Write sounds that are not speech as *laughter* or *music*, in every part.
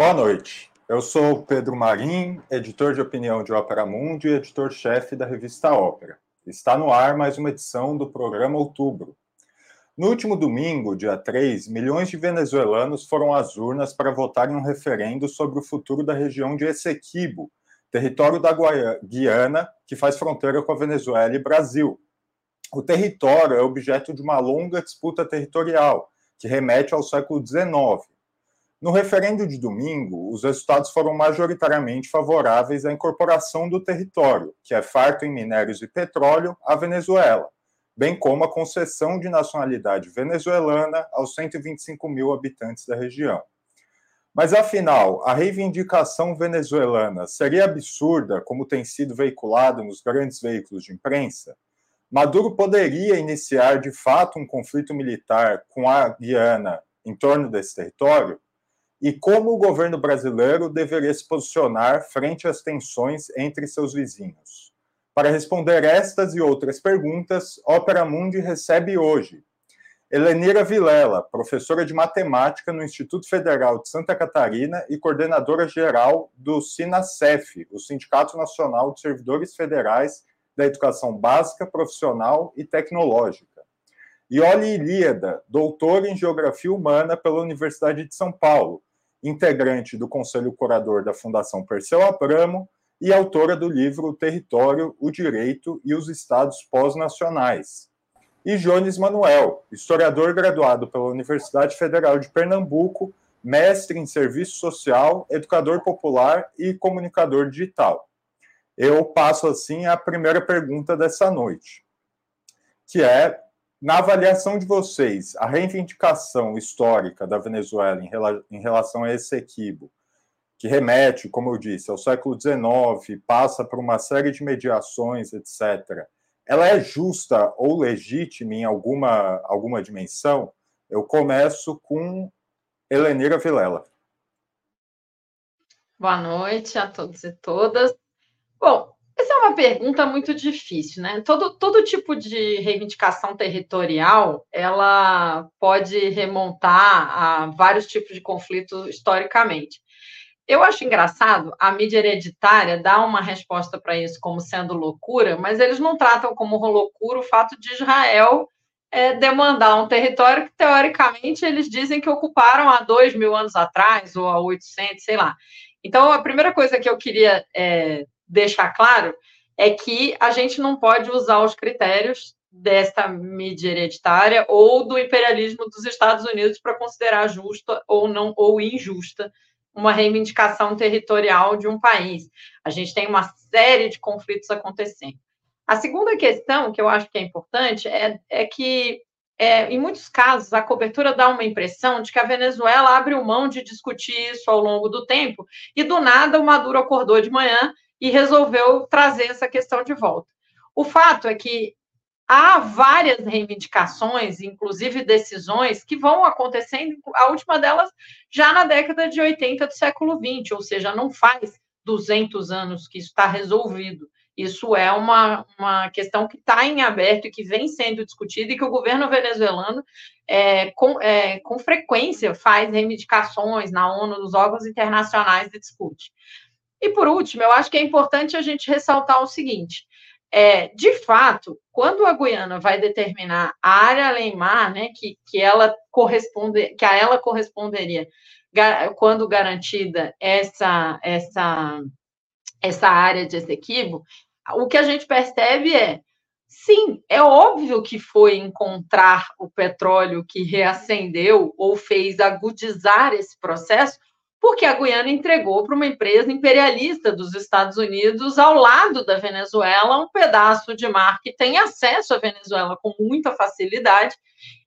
Boa noite. Eu sou Pedro Marim, editor de opinião de Ópera Mundi e editor-chefe da revista Ópera. Está no ar mais uma edição do programa Outubro. No último domingo, dia 3, milhões de venezuelanos foram às urnas para votar em um referendo sobre o futuro da região de Essequibo, território da Guiana, que faz fronteira com a Venezuela e Brasil. O território é objeto de uma longa disputa territorial, que remete ao século XIX no referendo de domingo, os resultados foram majoritariamente favoráveis à incorporação do território, que é farto em minérios e petróleo, à Venezuela, bem como a concessão de nacionalidade venezuelana aos 125 mil habitantes da região. Mas, afinal, a reivindicação venezuelana seria absurda, como tem sido veiculado nos grandes veículos de imprensa? Maduro poderia iniciar de fato um conflito militar com a Guiana em torno desse território? E como o governo brasileiro deveria se posicionar frente às tensões entre seus vizinhos. Para responder estas e outras perguntas, Ópera Mundi recebe hoje Helenira Vilela, professora de matemática no Instituto Federal de Santa Catarina e coordenadora geral do SINACEF, o Sindicato Nacional de Servidores Federais da Educação Básica, Profissional e Tecnológica. E Oli Ilíada, doutora em Geografia Humana pela Universidade de São Paulo, integrante do Conselho Curador da Fundação Perseu Abramo e autora do livro O Território, o Direito e os Estados Pós-Nacionais. E Jones Manuel, historiador graduado pela Universidade Federal de Pernambuco, mestre em Serviço Social, educador popular e comunicador digital. Eu passo assim a primeira pergunta dessa noite, que é na avaliação de vocês, a reivindicação histórica da Venezuela em, rela em relação a esse equibo, que remete, como eu disse, ao século XIX, passa por uma série de mediações, etc., ela é justa ou legítima em alguma, alguma dimensão? Eu começo com Helenira Vilela. Boa noite a todos e todas. Bom, é uma pergunta muito difícil, né? Todo, todo tipo de reivindicação territorial, ela pode remontar a vários tipos de conflitos historicamente. Eu acho engraçado a mídia hereditária dar uma resposta para isso como sendo loucura, mas eles não tratam como loucura o fato de Israel é, demandar um território que, teoricamente, eles dizem que ocuparam há dois mil anos atrás, ou há 800, sei lá. Então, a primeira coisa que eu queria é, deixar claro é que a gente não pode usar os critérios desta mídia hereditária ou do imperialismo dos Estados Unidos para considerar justa ou não ou injusta uma reivindicação territorial de um país. A gente tem uma série de conflitos acontecendo. A segunda questão que eu acho que é importante é, é que, é, em muitos casos, a cobertura dá uma impressão de que a Venezuela abriu mão de discutir isso ao longo do tempo e, do nada, o Maduro acordou de manhã e resolveu trazer essa questão de volta. O fato é que há várias reivindicações, inclusive decisões, que vão acontecendo, a última delas já na década de 80 do século 20, ou seja, não faz 200 anos que isso está resolvido. Isso é uma, uma questão que está em aberto e que vem sendo discutida e que o governo venezuelano, é, com, é, com frequência, faz reivindicações na ONU, nos órgãos internacionais de discute. E por último, eu acho que é importante a gente ressaltar o seguinte: é, de fato, quando a Guiana vai determinar a área além-mar, né, que, que ela corresponde, que a ela corresponderia quando garantida essa essa essa área de Essequibo, o que a gente percebe é Sim, é óbvio que foi encontrar o petróleo que reacendeu ou fez agudizar esse processo, porque a Guiana entregou para uma empresa imperialista dos Estados Unidos, ao lado da Venezuela, um pedaço de mar que tem acesso à Venezuela com muita facilidade.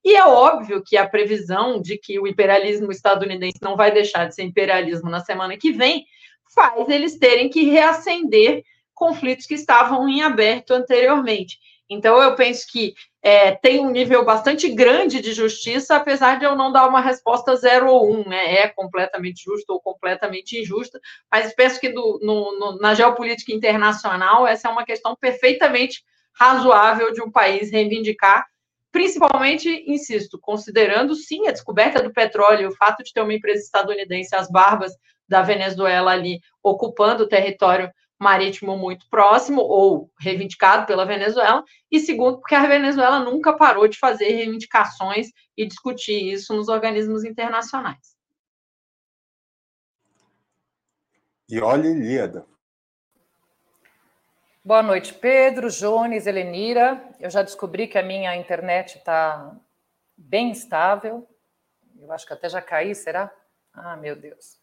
E é óbvio que a previsão de que o imperialismo estadunidense não vai deixar de ser imperialismo na semana que vem faz eles terem que reacender conflitos que estavam em aberto anteriormente. Então, eu penso que é, tem um nível bastante grande de justiça, apesar de eu não dar uma resposta zero ou um, né? É completamente justo ou completamente injusta, mas penso que do, no, no, na geopolítica internacional essa é uma questão perfeitamente razoável de um país reivindicar, principalmente, insisto, considerando sim a descoberta do petróleo, o fato de ter uma empresa estadunidense às barbas da Venezuela ali ocupando o território marítimo muito próximo ou reivindicado pela Venezuela, e segundo, porque a Venezuela nunca parou de fazer reivindicações e discutir isso nos organismos internacionais. E olha, Ilíada. Boa noite, Pedro, Jones, Helenira. Eu já descobri que a minha internet está bem estável. Eu acho que até já caí, será? Ah, meu Deus.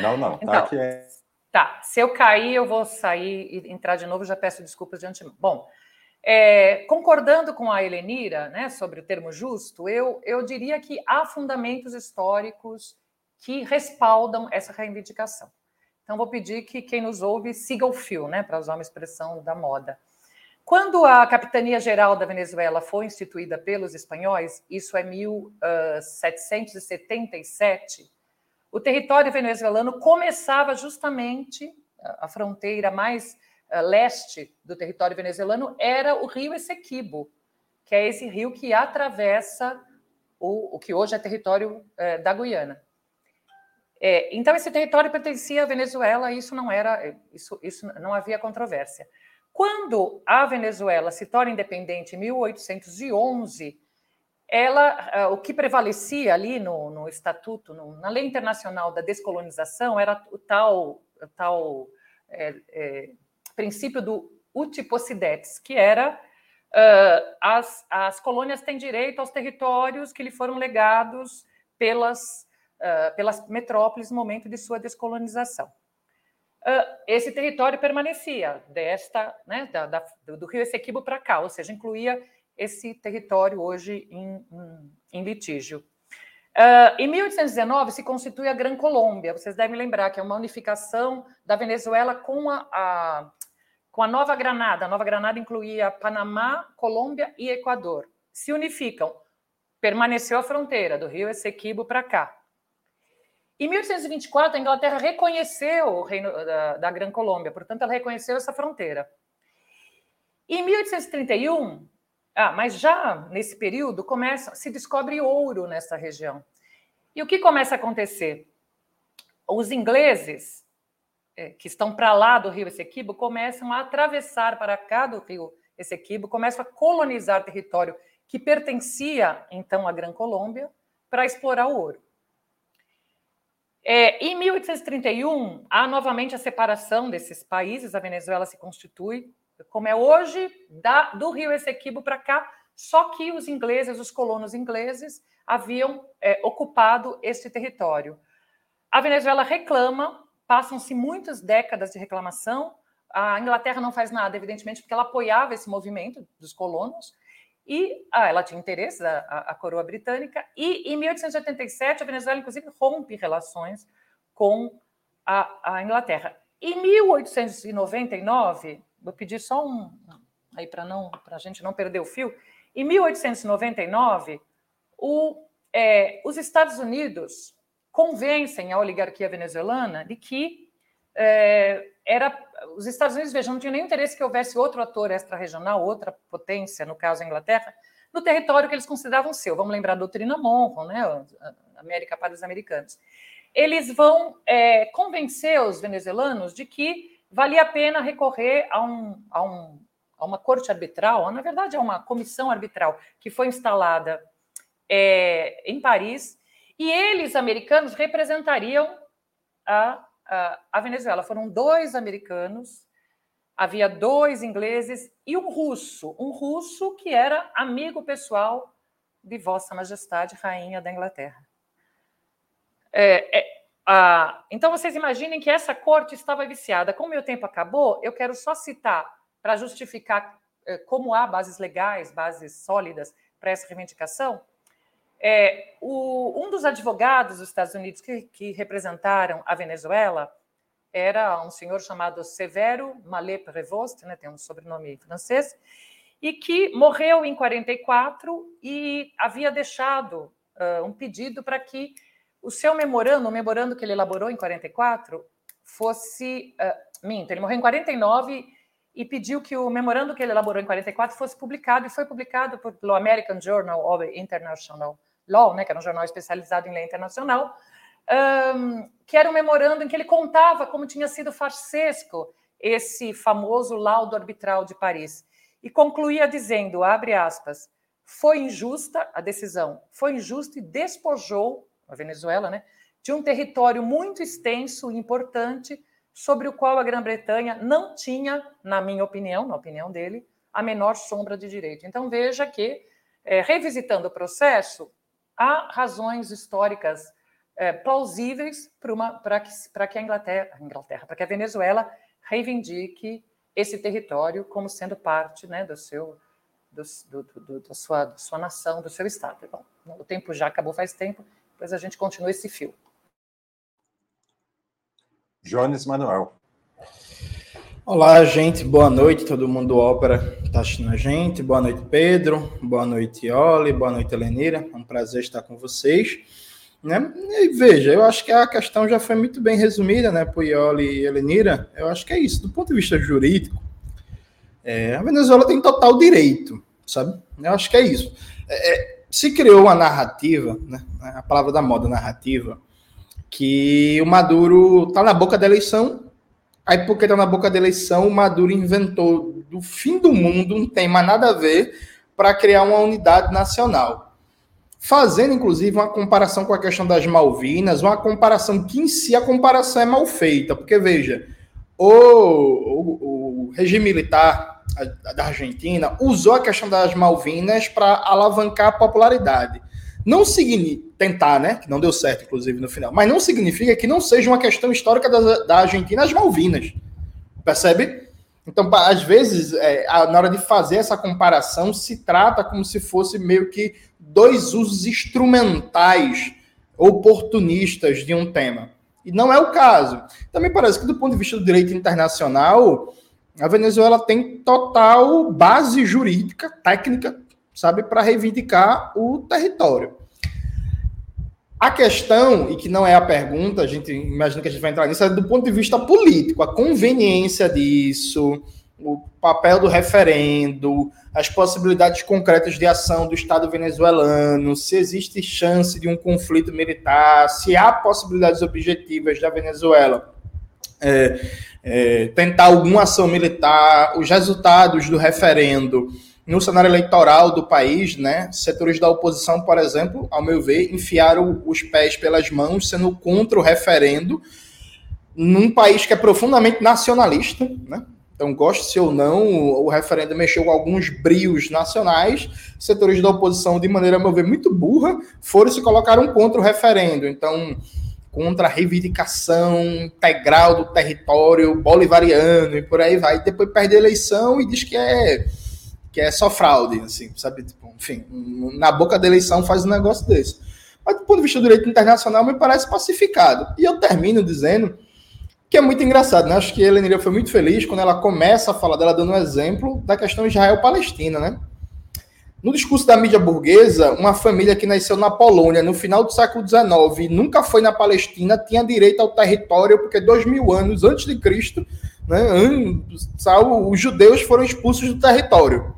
Não, não, tá então, aqui. Tá, se eu cair, eu vou sair e entrar de novo, já peço desculpas de antemão. Bom, é, concordando com a Helenira né, sobre o termo justo, eu, eu diria que há fundamentos históricos que respaldam essa reivindicação. Então, vou pedir que quem nos ouve siga o fio, né, para usar uma expressão da moda. Quando a Capitania Geral da Venezuela foi instituída pelos espanhóis, isso é 1777, o território venezuelano começava justamente a fronteira mais uh, leste do território venezuelano era o rio Essequibo, que é esse rio que atravessa o, o que hoje é território uh, da Guiana. É, então esse território pertencia à Venezuela isso não era isso, isso não havia controvérsia. Quando a Venezuela se torna independente em 1811, ela, eh, o que prevalecia ali no, no estatuto, no, na lei internacional da descolonização, era o tal, o tal é, é, princípio do uti possidetis, que era uh, as, as colônias têm direito aos territórios que lhe foram legados pelas, uh, pelas metrópoles no momento de sua descolonização. Uh, esse território permanecia desta, né, da, da, do Rio Essequibo para cá, ou seja, incluía esse território hoje em, em, litígio. Uh, em 1819 se constitui a Gran Colômbia. Vocês devem lembrar que é uma unificação da Venezuela com a, a, com a Nova Granada. A Nova Granada incluía Panamá, Colômbia e Equador. Se unificam. Permaneceu a fronteira do Rio Essequibo para cá. Em 1824, a Inglaterra reconheceu o reino da, da Gran Colômbia, portanto, ela reconheceu essa fronteira. Em 1831, ah, mas já nesse período começa, se descobre ouro nessa região. E o que começa a acontecer? Os ingleses eh, que estão para lá do rio Essequibo começam a atravessar para cá do rio Essequibo, começam a colonizar território que pertencia então à Gran Colômbia para explorar o ouro. É, em 1831, há novamente a separação desses países, a Venezuela se constitui como é hoje, da, do rio Essequibo para cá, só que os ingleses, os colonos ingleses, haviam é, ocupado esse território. A Venezuela reclama, passam-se muitas décadas de reclamação, a Inglaterra não faz nada, evidentemente, porque ela apoiava esse movimento dos colonos, e ah, ela tinha interesse, a, a, coroa britânica, e em 1887 a Venezuela, inclusive, rompe relações com a, a Inglaterra. Em 1899, vou pedir só um aí para não para a gente não perder o fio. Em 1899, o, é, os Estados Unidos convencem a oligarquia venezuelana de que é, era os Estados Unidos vejam não tinham nenhum interesse que houvesse outro ator extra-regional, outra potência, no caso a Inglaterra, no território que eles consideravam seu. Vamos lembrar a doutrina Monroe, né? América para os americanos. Eles vão é, convencer os venezuelanos de que valia a pena recorrer a, um, a, um, a uma corte arbitral, na verdade, a uma comissão arbitral que foi instalada é, em Paris, e eles, americanos, representariam a, a, a Venezuela. Foram dois americanos, havia dois ingleses e um russo, um russo que era amigo pessoal de Vossa Majestade, Rainha da Inglaterra. É, é, ah, então, vocês imaginem que essa corte estava viciada. Como meu tempo acabou, eu quero só citar, para justificar eh, como há bases legais, bases sólidas para essa reivindicação. É, o, um dos advogados dos Estados Unidos que, que, representaram a Venezuela era um senhor chamado Severo Malé Prevost, né, tem um sobrenome francês, e que morreu em 44 e havia deixado uh, um pedido para que o seu memorando, o memorando que ele elaborou em 44, fosse. Uh, minto, ele morreu em 49 e pediu que o memorando que ele elaborou em 44 fosse publicado, e foi publicado pelo American Journal of International Law, né, que era um jornal especializado em lei internacional, um, que era um memorando em que ele contava como tinha sido farsesco esse famoso laudo arbitral de Paris. E concluía dizendo, abre aspas, foi injusta a decisão, foi injusta e despojou a Venezuela, né, de um território muito extenso e importante sobre o qual a Grã-Bretanha não tinha, na minha opinião, na opinião dele, a menor sombra de direito. Então veja que, é, revisitando o processo, há razões históricas é, plausíveis para que, que a Inglaterra, Inglaterra para que a Venezuela reivindique esse território como sendo parte né, do seu, do, do, do, da, sua, da sua nação, do seu Estado. Bom, o tempo já acabou faz tempo, depois a gente continua esse fio. Jones Manuel. Olá, gente. Boa noite. Todo mundo do Ópera está assistindo a gente. Boa noite, Pedro. Boa noite, Oli. Boa noite, Elenira. É um prazer estar com vocês. Né? E veja, eu acho que a questão já foi muito bem resumida, né, por Ioli e Elenira. Eu acho que é isso. Do ponto de vista jurídico, é, a Venezuela tem total direito, sabe? Eu acho que é isso. É, é, se criou uma narrativa, né, a palavra da moda, narrativa, que o Maduro está na boca da eleição, aí porque está na boca da eleição, o Maduro inventou do fim do mundo, não tem mais nada a ver, para criar uma unidade nacional. Fazendo inclusive uma comparação com a questão das Malvinas, uma comparação que em si a comparação é mal feita, porque veja, o, o, o regime militar da Argentina usou a questão das Malvinas para alavancar a popularidade. Não significa tentar, né? Que não deu certo, inclusive, no final. Mas não significa que não seja uma questão histórica da, da Argentina as Malvinas. Percebe? Então, às vezes, é, na hora de fazer essa comparação, se trata como se fosse meio que dois usos instrumentais, oportunistas de um tema. E não é o caso. Também parece que, do ponto de vista do direito internacional, a Venezuela tem total base jurídica, técnica, sabe, para reivindicar o território. A questão, e que não é a pergunta, a gente imagina que a gente vai entrar nisso, é do ponto de vista político, a conveniência disso, o papel do referendo, as possibilidades concretas de ação do Estado venezuelano, se existe chance de um conflito militar, se há possibilidades objetivas da Venezuela é, é, tentar alguma ação militar, os resultados do referendo no cenário eleitoral do país, né, setores da oposição, por exemplo, ao meu ver, enfiaram os pés pelas mãos, sendo contra o referendo, num país que é profundamente nacionalista, né? Então, goste-se ou não, o referendo mexeu com alguns brios nacionais, setores da oposição, de maneira, a meu ver, muito burra, foram se colocaram contra o referendo. Então, contra a reivindicação integral do território bolivariano e por aí vai. E depois perde a eleição e diz que é que é só fraude, assim, sabe? Tipo, enfim, na boca da eleição faz um negócio desse. Mas do ponto de vista do direito internacional, me parece pacificado. E eu termino dizendo que é muito engraçado, né? Acho que a Helena foi muito feliz quando ela começa a falar dela dando um exemplo da questão Israel-Palestina, né? No discurso da mídia burguesa, uma família que nasceu na Polônia no final do século XIX e nunca foi na Palestina tinha direito ao território porque dois mil anos antes de Cristo, né, os judeus foram expulsos do território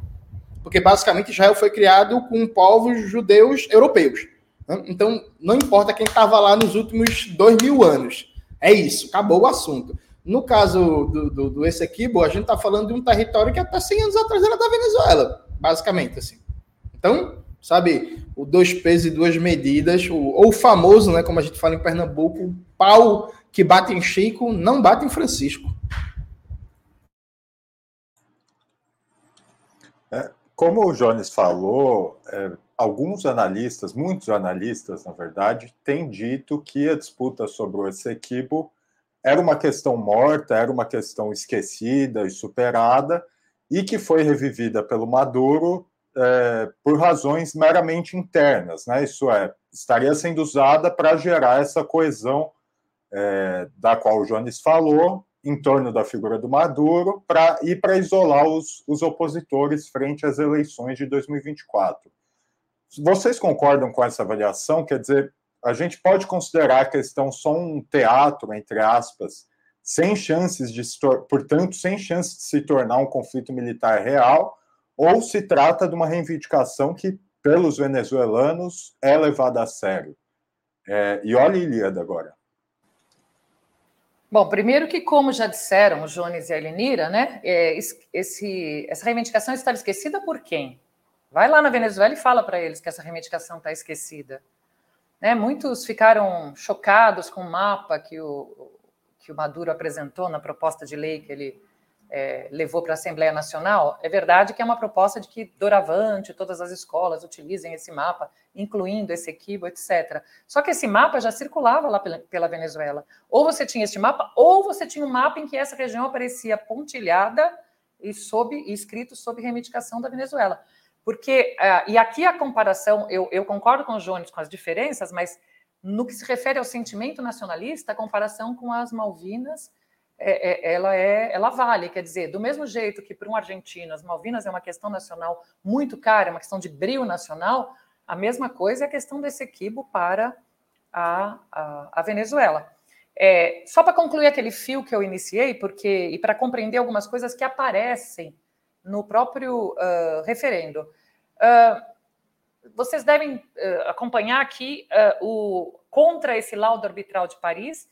porque basicamente Israel foi criado com povos judeus europeus. Né? Então, não importa quem estava lá nos últimos dois mil anos. É isso, acabou o assunto. No caso do, do, do Essequibo, a gente está falando de um território que até 100 anos atrás era da Venezuela, basicamente. assim. Então, sabe, o dois pesos e duas medidas, o, ou o famoso, né, como a gente fala em Pernambuco, pau que bate em Chico não bate em Francisco. É, como o Jones falou, é, alguns analistas, muitos analistas, na verdade, têm dito que a disputa sobre o Essequibo era uma questão morta, era uma questão esquecida e superada, e que foi revivida pelo Maduro é, por razões meramente internas, né? Isso é, estaria sendo usada para gerar essa coesão é, da qual o Jones falou, em torno da figura do Maduro para e para isolar os, os opositores frente às eleições de 2024. Vocês concordam com essa avaliação? Quer dizer, a gente pode considerar a questão só um teatro, entre aspas, sem chances de portanto, sem chance de se tornar um conflito militar real, ou se trata de uma reivindicação que, pelos venezuelanos, é levada a sério? É, e olha Ilíada agora. Bom, primeiro que, como já disseram o Jones e a Elenira, né, é, esse, essa reivindicação estava esquecida por quem? Vai lá na Venezuela e fala para eles que essa reivindicação está esquecida. Né, muitos ficaram chocados com o mapa que o, que o Maduro apresentou na proposta de lei que ele é, levou para a Assembleia Nacional, é verdade que é uma proposta de que doravante todas as escolas utilizem esse mapa, incluindo esse equibo, etc. Só que esse mapa já circulava lá pela, pela Venezuela. Ou você tinha este mapa, ou você tinha um mapa em que essa região aparecia pontilhada e, sob, e escrito sob reivindicação da Venezuela. Porque, uh, e aqui a comparação, eu, eu concordo com o Jones com as diferenças, mas no que se refere ao sentimento nacionalista, a comparação com as Malvinas é, é, ela é, ela vale, quer dizer, do mesmo jeito que para um argentino as Malvinas é uma questão nacional muito cara, é uma questão de brilho nacional, a mesma coisa é a questão desse equibo para a, a, a Venezuela. É, só para concluir aquele fio que eu iniciei, porque e para compreender algumas coisas que aparecem no próprio uh, referendo. Uh, vocês devem uh, acompanhar aqui o contra esse laudo arbitral de Paris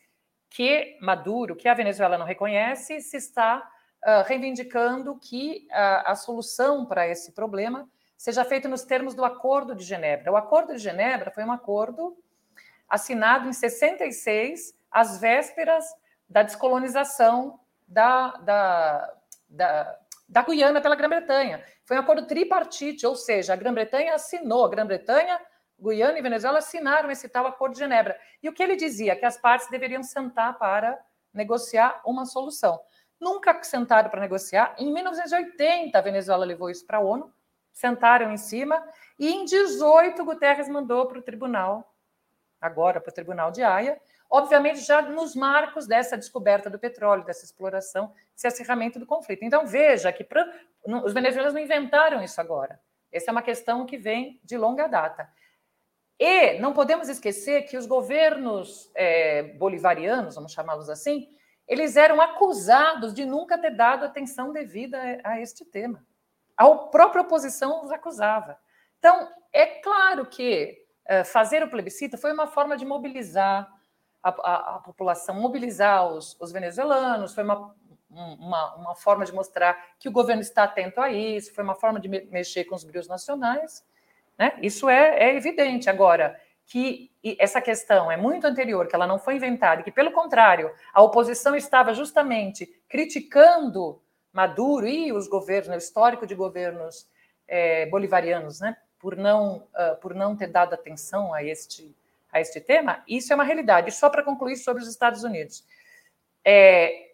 que Maduro, que a Venezuela não reconhece, se está uh, reivindicando que uh, a solução para esse problema seja feita nos termos do Acordo de Genebra. O Acordo de Genebra foi um acordo assinado em 66, às vésperas da descolonização da, da, da, da Guiana pela Grã-Bretanha. Foi um acordo tripartite, ou seja, a Grã-Bretanha assinou, a Grã-Bretanha Guiana e Venezuela assinaram esse tal Acordo de Genebra. E o que ele dizia? Que as partes deveriam sentar para negociar uma solução. Nunca sentaram para negociar. Em 1980, a Venezuela levou isso para a ONU, sentaram em cima, e em 18, Guterres mandou para o tribunal, agora para o tribunal de Haia, obviamente já nos marcos dessa descoberta do petróleo, dessa exploração, desse acirramento do conflito. Então, veja que pra, os venezuelanos não inventaram isso agora. Essa é uma questão que vem de longa data. E não podemos esquecer que os governos é, bolivarianos, vamos chamá-los assim, eles eram acusados de nunca ter dado atenção devida a, este tema. A própria oposição os acusava. Então, é claro que é, fazer o plebiscito foi uma forma de mobilizar a, a, a população, mobilizar os, os venezuelanos, foi uma, uma, uma, forma de mostrar que o governo está atento a isso, foi uma forma de me, mexer com os brilhos nacionais. Né? Isso é, é evidente. Agora, que essa questão é muito anterior, que ela não foi inventada, e que, pelo contrário, a oposição estava justamente criticando Maduro e os governos, o histórico de governos é, bolivarianos, né, por não, uh, por não ter dado atenção a este, a este tema, isso é uma realidade. E só para concluir sobre os Estados Unidos. É,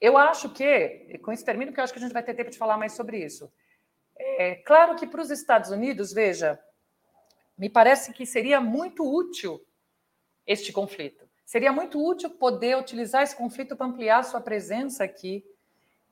eu acho que, com isso termino, porque eu acho que a gente vai ter tempo de falar mais sobre isso. É claro que para os Estados Unidos, veja, me parece que seria muito útil este conflito. Seria muito útil poder utilizar esse conflito para ampliar sua presença aqui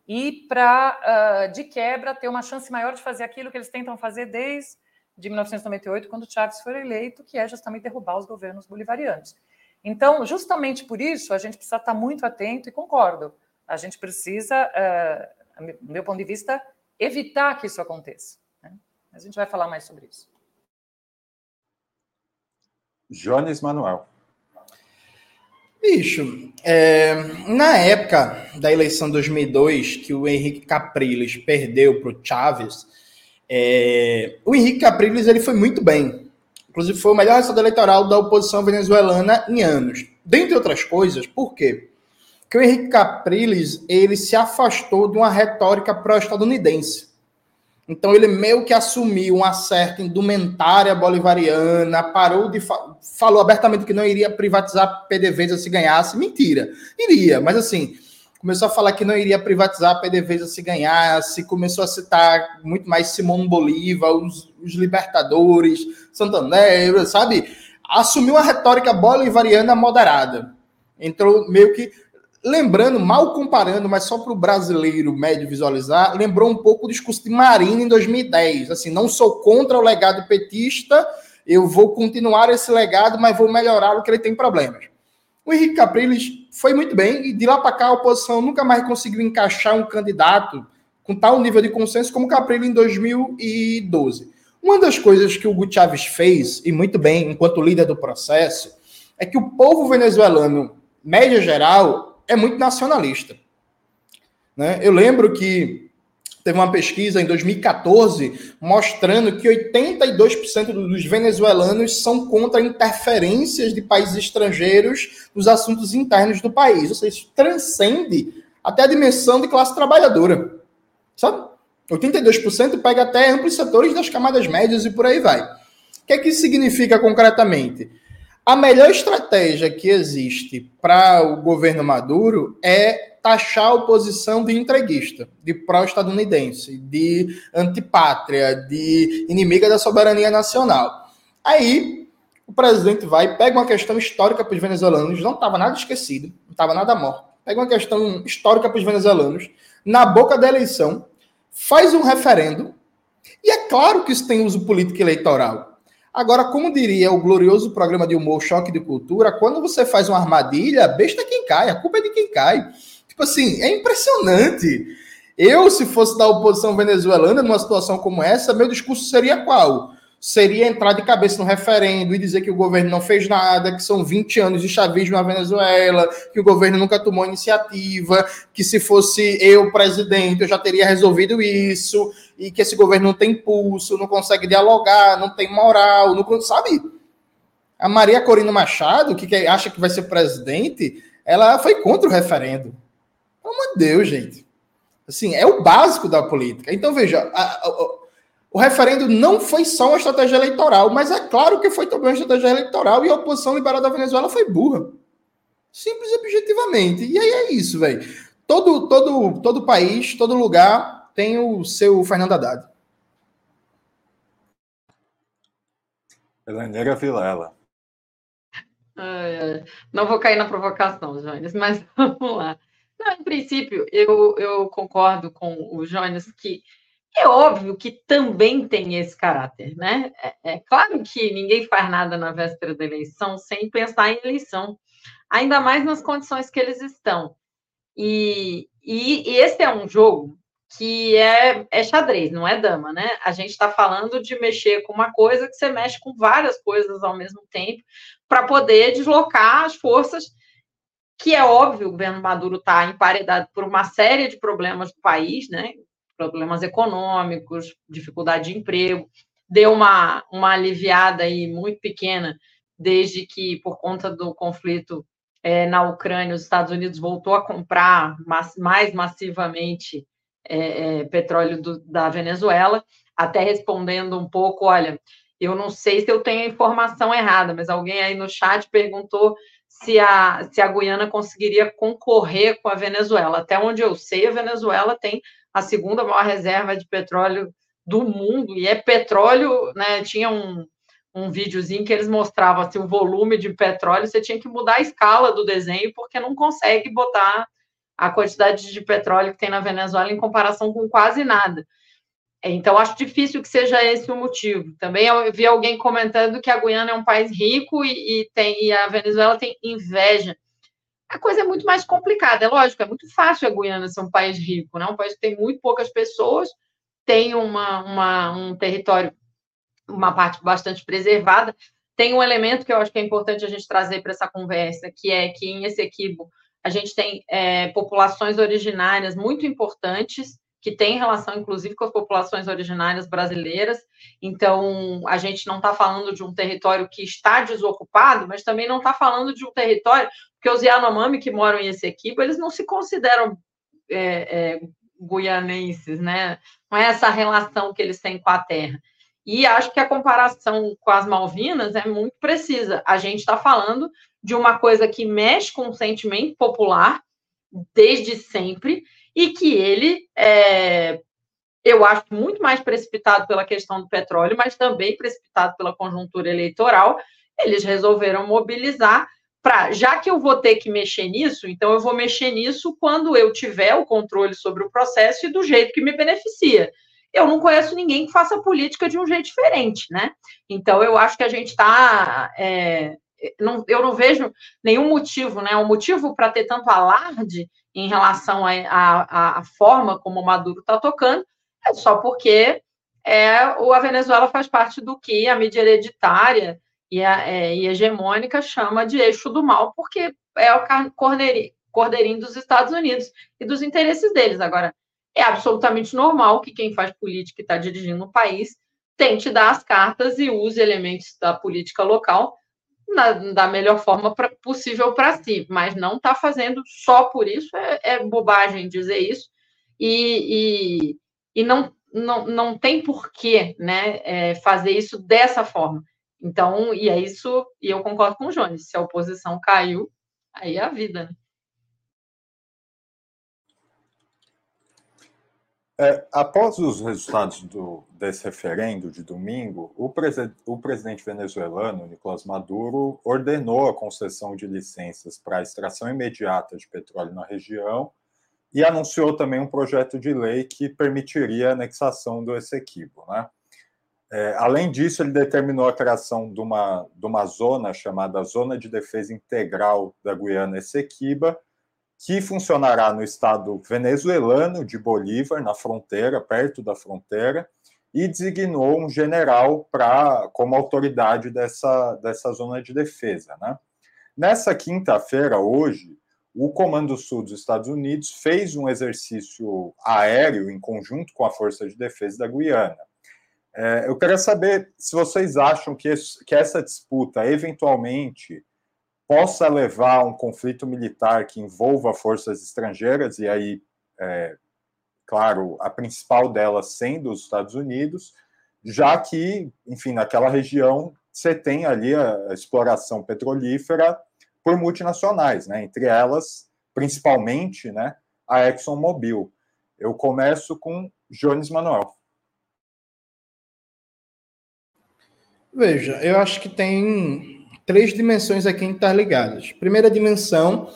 e para, uh, de quebra, ter uma chance maior de fazer aquilo que eles tentam fazer desde de 1998, quando Chávez foi eleito, que é justamente derrubar os governos bolivarianos. Então, justamente por isso, a gente precisa estar muito atento e concordo. A gente precisa, uh, do meu ponto de vista, evitar que isso aconteça. Né? A gente vai falar mais sobre isso. Jones Manuel. Bicho, é, na época da eleição de 2002, que o Henrique Capriles perdeu para o Chaves, é, o Henrique Capriles ele foi muito bem. Inclusive, foi o melhor resultado eleitoral da oposição venezuelana em anos. Dentre outras coisas, por quê? Que o Henrique Capriles ele se afastou de uma retórica pró-estadunidense. Então ele meio que assumiu uma certa indumentária bolivariana, parou de fa falou abertamente que não iria privatizar PDVSA se ganhasse. Mentira, iria, mas assim, começou a falar que não iria privatizar PDVSA se ganhasse, começou a citar muito mais Simão Bolívar, os, os libertadores, Santander, sabe? Assumiu a retórica bolivariana moderada. Entrou meio que Lembrando, mal comparando, mas só para o brasileiro médio visualizar, lembrou um pouco o discurso de Marina em 2010. Assim, não sou contra o legado petista, eu vou continuar esse legado, mas vou melhorar o que ele tem problemas. O Henrique Capriles foi muito bem, e de lá para cá a oposição nunca mais conseguiu encaixar um candidato com tal nível de consenso como Capriles em 2012. Uma das coisas que o Hugo fez, e muito bem, enquanto líder do processo, é que o povo venezuelano, média geral, é muito nacionalista. Né? Eu lembro que teve uma pesquisa em 2014 mostrando que 82% dos venezuelanos são contra interferências de países estrangeiros nos assuntos internos do país. Ou seja, isso transcende até a dimensão de classe trabalhadora. Sabe? 82% pega até amplos setores das camadas médias e por aí vai. O que é que isso significa concretamente? A melhor estratégia que existe para o governo Maduro é taxar a oposição de entreguista, de pró-estadunidense, de antipátria, de inimiga da soberania nacional. Aí o presidente vai, pega uma questão histórica para os venezuelanos, não estava nada esquecido, não estava nada morto. Pega uma questão histórica para os venezuelanos, na boca da eleição, faz um referendo, e é claro que isso tem uso político eleitoral. Agora, como diria o glorioso programa de humor Choque de Cultura, quando você faz uma armadilha, besta é quem cai, a culpa é de quem cai. Tipo assim, é impressionante. Eu, se fosse da oposição venezuelana numa situação como essa, meu discurso seria qual? Seria entrar de cabeça no referendo e dizer que o governo não fez nada, que são 20 anos de chavismo na Venezuela, que o governo nunca tomou iniciativa, que se fosse eu presidente eu já teria resolvido isso, e que esse governo não tem pulso, não consegue dialogar, não tem moral, não sabe? A Maria Corina Machado, que acha que vai ser presidente, ela foi contra o referendo. Pelo amor de Deus, gente. Assim, é o básico da política. Então, veja, a, a, o referendo não foi só uma estratégia eleitoral, mas é claro que foi também uma estratégia eleitoral e a oposição liberal da Venezuela foi burra. Simples e objetivamente. E aí é isso, velho. Todo, todo, todo país, todo lugar tem o seu Fernando Haddad. Heleneira Vilela. não vou cair na provocação, Jones, mas *laughs* vamos lá. Não, em princípio, eu, eu concordo com o Jones que é óbvio que também tem esse caráter, né? É, é, claro que ninguém faz nada na véspera da eleição sem pensar em eleição, ainda mais nas condições que eles estão. E, e, e esse é um jogo que é, é xadrez, não é dama, né? A gente está falando de mexer com uma coisa que você mexe com várias coisas ao mesmo tempo para poder deslocar as forças, que é óbvio, o governo Maduro está emparedado por uma série de problemas do país, né? Problemas econômicos, dificuldade de emprego, deu uma, uma aliviada aí muito pequena desde que, por conta do conflito é, na Ucrânia, os Estados Unidos voltou a comprar mais massivamente é, é, petróleo do, da Venezuela, até respondendo um pouco, olha, eu não sei se eu tenho a informação errada, mas alguém aí no chat perguntou se a, se a Guiana conseguiria concorrer com a Venezuela. Até onde eu sei, a Venezuela tem a segunda maior reserva de petróleo do mundo, e é petróleo, né? Tinha um, um videozinho que eles mostravam assim, o volume de petróleo, você tinha que mudar a escala do desenho, porque não consegue botar a quantidade de petróleo que tem na Venezuela em comparação com quase nada. Então, acho difícil que seja esse o motivo. Também eu vi alguém comentando que a Guiana é um país rico e, e, tem, e a Venezuela tem inveja. A coisa é muito mais complicada, é lógico, é muito fácil a Guiana ser um país rico, né? um país que tem muito poucas pessoas, tem uma, uma, um território, uma parte bastante preservada. Tem um elemento que eu acho que é importante a gente trazer para essa conversa, que é que em Essequibo a gente tem é, populações originárias muito importantes, que têm relação, inclusive, com as populações originárias brasileiras. Então, a gente não está falando de um território que está desocupado, mas também não está falando de um território, porque os Yanomami que moram em Essequibo, eles não se consideram é, é, guianenses, né? Não é essa relação que eles têm com a terra. E acho que a comparação com as Malvinas é muito precisa. A gente está falando de uma coisa que mexe com o sentimento popular desde sempre e que ele é, eu acho muito mais precipitado pela questão do petróleo, mas também precipitado pela conjuntura eleitoral. Eles resolveram mobilizar para, já que eu vou ter que mexer nisso, então eu vou mexer nisso quando eu tiver o controle sobre o processo e do jeito que me beneficia. Eu não conheço ninguém que faça política de um jeito diferente, né? Então eu acho que a gente está é, não, eu não vejo nenhum motivo, né? Um motivo para ter tanto alarde em relação à forma como o Maduro está tocando, é só porque é, a Venezuela faz parte do que a mídia hereditária e, a, é, e hegemônica chama de eixo do mal, porque é o cordeirinho dos Estados Unidos e dos interesses deles. Agora, é absolutamente normal que quem faz política e está dirigindo o país tente dar as cartas e use elementos da política local na, da melhor forma pra, possível para si, mas não está fazendo só por isso, é, é bobagem dizer isso, e, e, e, não, não, não tem porquê né, é, fazer isso dessa forma. Então, e é isso, e eu concordo com o Jones, se a oposição caiu, aí é a vida, né? É, após os resultados do, desse referendo de domingo, o, presi o, presidente venezuelano, Nicolás Maduro, ordenou a concessão de licenças para a extração imediata de petróleo na região e anunciou também um projeto de lei que permitiria a anexação do Essequibo. Né? É, além disso, ele determinou a criação de uma, de uma zona chamada Zona de Defesa Integral da Guiana Essequiba, que funcionará no estado venezuelano de Bolívar, na fronteira, perto da fronteira, e designou um general para como autoridade dessa, dessa zona de defesa. Né? Nessa quinta-feira, hoje, o Comando Sul dos Estados Unidos fez um exercício aéreo em conjunto com a Força de Defesa da Guiana. É, eu queria saber se vocês acham que, isso, que essa disputa eventualmente possa levar a um conflito militar que envolva forças estrangeiras, e aí, é, claro, a principal delas sendo os Estados Unidos, já que, enfim, naquela região você tem ali a, exploração petrolífera por multinacionais, né? entre elas, principalmente, né, a ExxonMobil. Eu começo com Jones Manuel. Veja, eu acho que tem três dimensões aqui interligadas. Primeira dimensão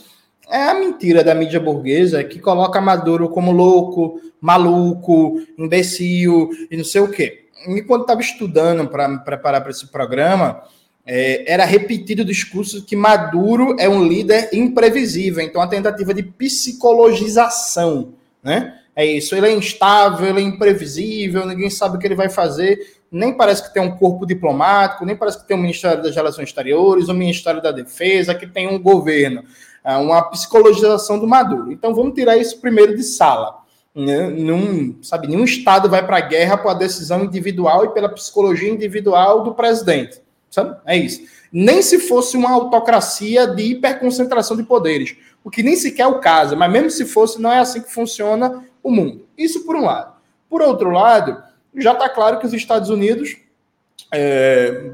é a mentira da mídia burguesa que coloca Maduro como louco, maluco, imbecil e não sei o quê. E quando estava estudando para me preparar para esse programa, é, era repetido o discurso que Maduro é um líder imprevisível, então a tentativa de psicologização, né? É isso, ele é instável, ele é imprevisível, ninguém sabe o que ele vai fazer nem parece que tem um corpo diplomático, nem parece que tem um Ministério das Relações Exteriores, um Ministério da Defesa, que tem um governo, é uma psicologização do Maduro. Então vamos tirar isso primeiro de sala. Né? Num, sabe, nenhum Estado vai para a guerra por a decisão individual e pela psicologia individual do presidente. Sabe? É isso. Nem se fosse uma autocracia de hiperconcentração de poderes, o que nem sequer é o caso, mas mesmo se fosse, não é assim que funciona o mundo. Isso por um lado. Por outro lado, já está claro que os Estados Unidos é,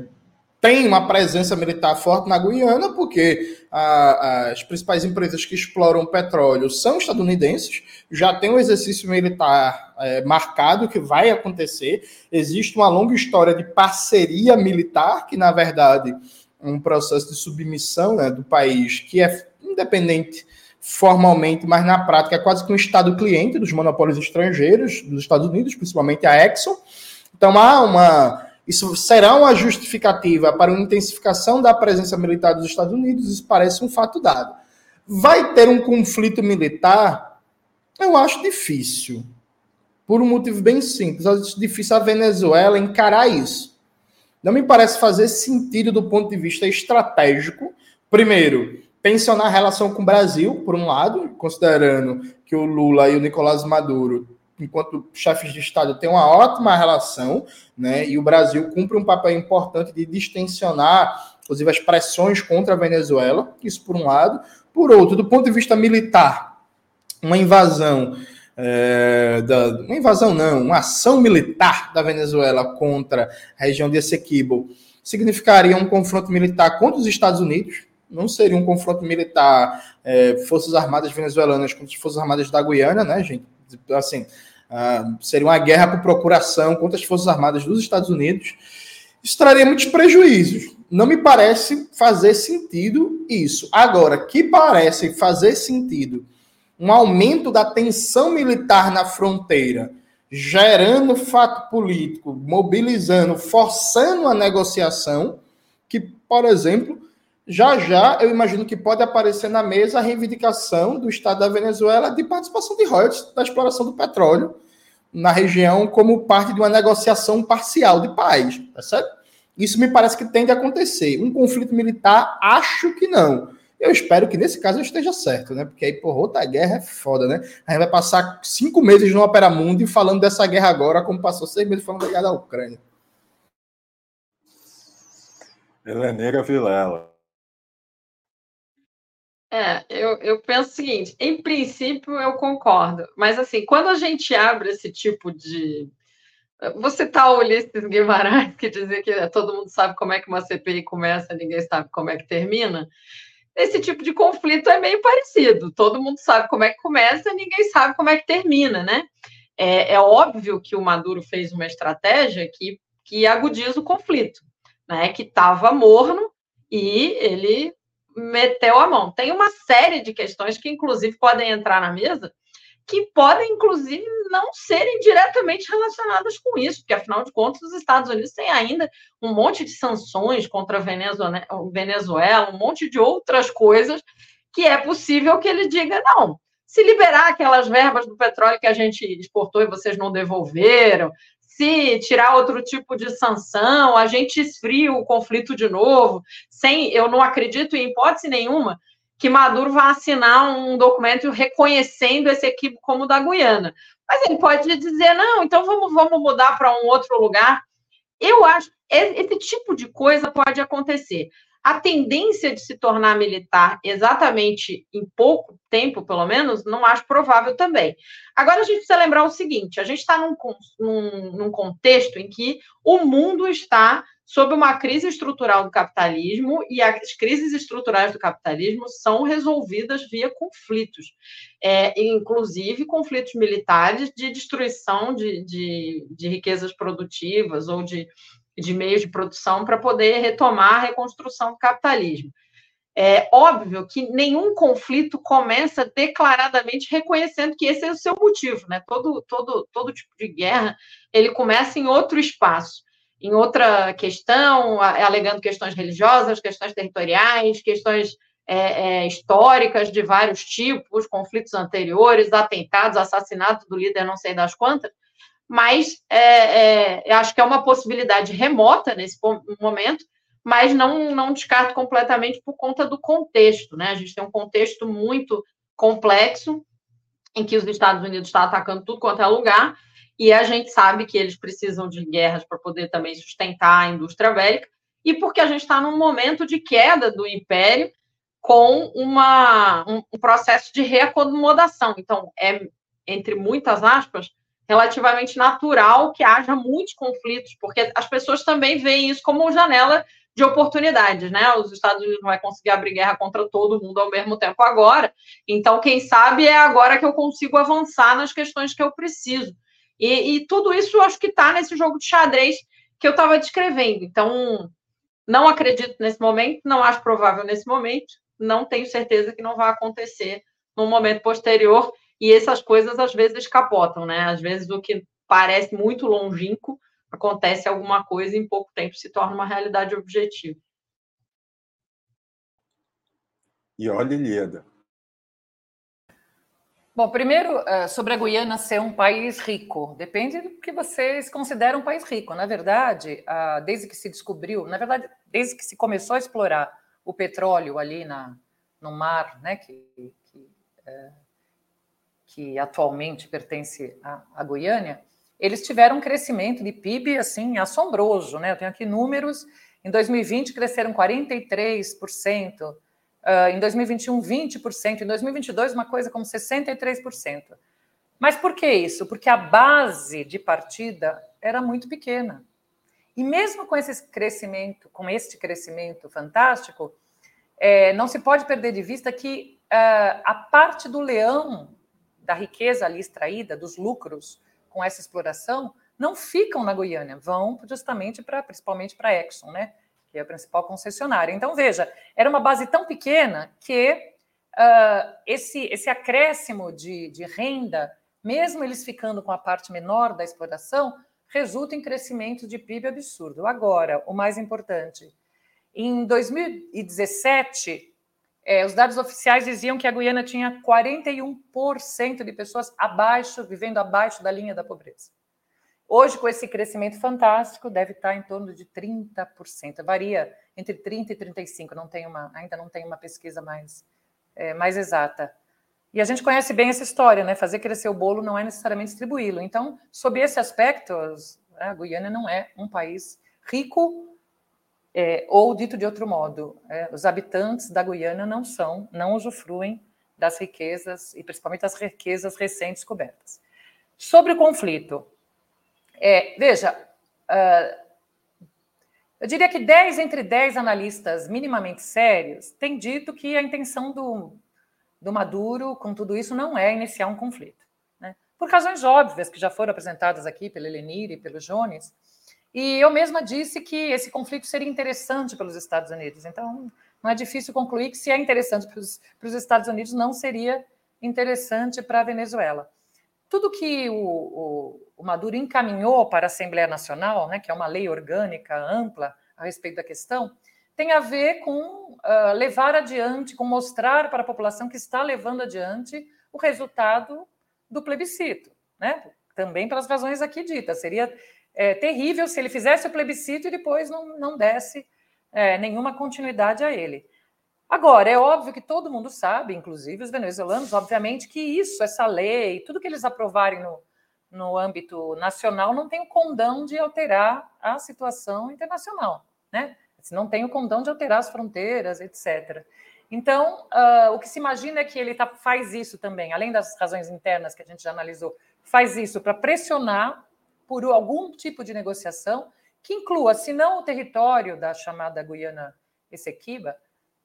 têm uma presença militar forte na Guiana, porque a, as principais empresas que exploram petróleo são estadunidenses, já tem um exercício militar é, marcado que vai acontecer. Existe uma longa história de parceria militar, que na verdade um processo de submissão né, do país que é independente formalmente, mas na prática é quase que um Estado cliente dos monopólios estrangeiros dos Estados Unidos, principalmente a Exxon. Então há uma. Isso será uma justificativa para uma intensificação da presença militar dos Estados Unidos, isso parece um fato dado. Vai ter um conflito militar? Eu acho difícil. Por um motivo bem simples. Acho difícil a Venezuela encarar isso. Não me parece fazer sentido do ponto de vista estratégico. Primeiro, pensionar a relação com o Brasil, por um lado, considerando que o Lula e o Nicolás Maduro, enquanto chefes de Estado, têm uma ótima relação, né? E o Brasil cumpre um papel importante de distensionar, inclusive, as pressões contra a Venezuela, isso por um lado. Por outro, do ponto de vista militar, uma invasão. É, da, uma invasão não, uma ação militar da Venezuela contra a região de Essequibo significaria um confronto militar contra os Estados Unidos, não seria um confronto militar, é, Forças Armadas venezuelanas contra as Forças Armadas da Guiana, né, gente? Assim, uh, seria uma guerra por procuração contra as Forças Armadas dos Estados Unidos. Isso traria muitos prejuízos. Não me parece fazer sentido isso. Agora, que parece fazer sentido um aumento da tensão militar na fronteira, gerando fato político, mobilizando, forçando a negociação, que, por exemplo, já já eu imagino que pode aparecer na mesa a reivindicação do Estado da Venezuela de participação de royalties da exploração do petróleo na região como parte de uma negociação parcial de paz, tá certo? Isso me parece que tende a acontecer. Um conflito militar, acho que não. Eu espero que nesse caso eu esteja certo, né? Porque aí, porra, outra guerra é foda, né? A gente vai passar cinco meses no Opera Mundi falando dessa guerra agora, como passou seis meses falando da guerra da Ucrânia. Heleneira Vilela. É, eu, eu penso o seguinte: em princípio eu concordo, mas assim, quando a gente abre esse tipo de. Você tá o Ulisses Guimarães, que dizia que todo mundo sabe como é que uma CPI começa, ninguém sabe como é que termina. Esse tipo de conflito é meio parecido. Todo mundo sabe como é que começa, ninguém sabe como é que termina, né? É, é óbvio que o Maduro fez uma estratégia que, que agudiza o conflito, né? Que estava morno e ele meteu a mão. Tem uma série de questões que, inclusive, podem entrar na mesa, que podem, inclusive, não serem diretamente relacionadas com isso, porque, afinal de contas, os Estados Unidos têm ainda um monte de sanções contra a Venezuela, um monte de outras coisas que é possível que ele diga não. Se liberar aquelas verbas do petróleo que a gente exportou e vocês não devolveram, se tirar outro tipo de sanção, a gente esfria o conflito de novo, sem, eu não acredito em hipótese nenhuma que Maduro vá assinar um documento reconhecendo esse equipe como da Guiana. Mas ele pode dizer, não, então vamos, vamos mudar para um outro lugar. Eu acho esse tipo de coisa pode acontecer a tendência de se tornar militar exatamente em pouco tempo, pelo menos, não acho provável também. Agora a gente precisa lembrar o seguinte: a gente está num, num, num, contexto em que o mundo está sob uma crise estrutural do capitalismo e as crises estruturais do capitalismo são resolvidas via conflitos, é, inclusive conflitos militares de destruição de, de, de riquezas produtivas ou de de meios de produção para poder retomar a reconstrução do capitalismo. É óbvio que nenhum conflito começa declaradamente reconhecendo que esse é o seu motivo, né? Todo, todo, todo tipo de guerra ele começa em outro espaço, em outra questão, alegando questões religiosas, questões territoriais, questões é, é, históricas de vários tipos, conflitos anteriores, atentados, assassinato do líder, não sei das quantas mas é, é, acho que é uma possibilidade remota nesse momento, mas não, não descarto completamente por conta do contexto, né? A gente tem um contexto muito complexo em que os Estados Unidos estão atacando tudo quanto é lugar, e a gente sabe que eles precisam de guerras para poder também sustentar a indústria bélica, e porque a gente está num momento de queda do império com uma, um, um processo de reacomodação. Então, é, entre muitas aspas, relativamente natural que haja muitos conflitos, porque as pessoas também veem isso como janela de oportunidades, né? Os Estados Unidos não vai conseguir abrir guerra contra todo mundo ao mesmo tempo agora. Então, quem sabe é agora que eu consigo avançar nas questões que eu preciso. E, e tudo isso acho que está nesse jogo de xadrez que eu estava descrevendo. Então, não acredito nesse momento, não acho provável nesse momento, não tenho certeza que não vai acontecer no momento posterior e essas coisas às vezes capotam, né? Às vezes o que parece muito longínquo acontece alguma coisa e em pouco tempo se torna uma realidade objetiva. E olha, Ilíada. Bom, primeiro, eh, sobre a Guiana ser um país rico, depende do que vocês consideram um país rico. Na verdade, desde que se descobriu, na verdade, desde que se começou a explorar o petróleo ali na, no mar, né, que, que é, que atualmente pertence à, à Goiânia, eles tiveram um crescimento de PIB assim assombroso, né? Eu tenho aqui números. Em 2020 cresceram 43%, uh, em 2021 20%, em 2022 uma coisa como 63%. Mas por que isso? Porque a base de partida era muito pequena. E mesmo com esse crescimento, com este crescimento fantástico, é, não se pode perder de vista que uh, a parte do leão da riqueza ali extraída, dos lucros com essa exploração, não ficam na Guiana, vão justamente para, principalmente para a Exxon, né? Que é a principal concessionária. Então, veja, era uma base tão pequena que uh, esse, esse acréscimo de, de renda, mesmo eles ficando com a parte menor da exploração, resulta em crescimento de PIB absurdo. Agora, o mais importante, em 2017, é, os dados oficiais diziam que a Guiana tinha 41% de pessoas abaixo, vivendo abaixo da linha da pobreza. Hoje, com esse crescimento fantástico, deve estar em torno de 30%. Varia entre 30% e 35%. Não tem uma, ainda não tem uma pesquisa mais, é, mais exata. E a gente conhece bem essa história, né? Fazer crescer o bolo não é necessariamente distribuí-lo. Então, sob esse aspecto, a Guiana não é um país rico, é, ou dito de outro modo, é, os habitantes da Guiana não são, não usufruem das riquezas, e principalmente das riquezas recentes descobertas. Sobre o conflito, é, veja, uh, eu diria que 10 entre 10 analistas minimamente sérios têm dito que a intenção do, do Maduro com tudo isso não é iniciar um conflito. Né? Por razões óbvias que já foram apresentadas aqui pelo Elenir e pelo Jones. E eu mesma disse que esse conflito seria interessante pelos Estados Unidos. Então, não é difícil concluir que, se é interessante para os, Estados Unidos, não seria interessante para a Venezuela. Tudo que o, o, o, Maduro encaminhou para a Assembleia Nacional, né, que é uma lei orgânica ampla a respeito da questão, tem a ver com uh, levar adiante, com mostrar para a população que está levando adiante o resultado do plebiscito, né? Também pelas razões aqui ditas. Seria é, terrível se ele fizesse o plebiscito e depois não, não desse é, nenhuma continuidade a ele. Agora, é óbvio que todo mundo sabe, inclusive os venezuelanos, obviamente, que isso, essa lei, tudo que eles aprovarem no, no âmbito nacional, não tem o condão de alterar a situação internacional, né? Não tem o condão de alterar as fronteiras, etc. Então, uh, o que se imagina é que ele tá, faz isso também, além das razões internas que a gente já analisou, faz isso para pressionar por algum tipo de negociação que inclua, se não o território da chamada Guiana Essequiba,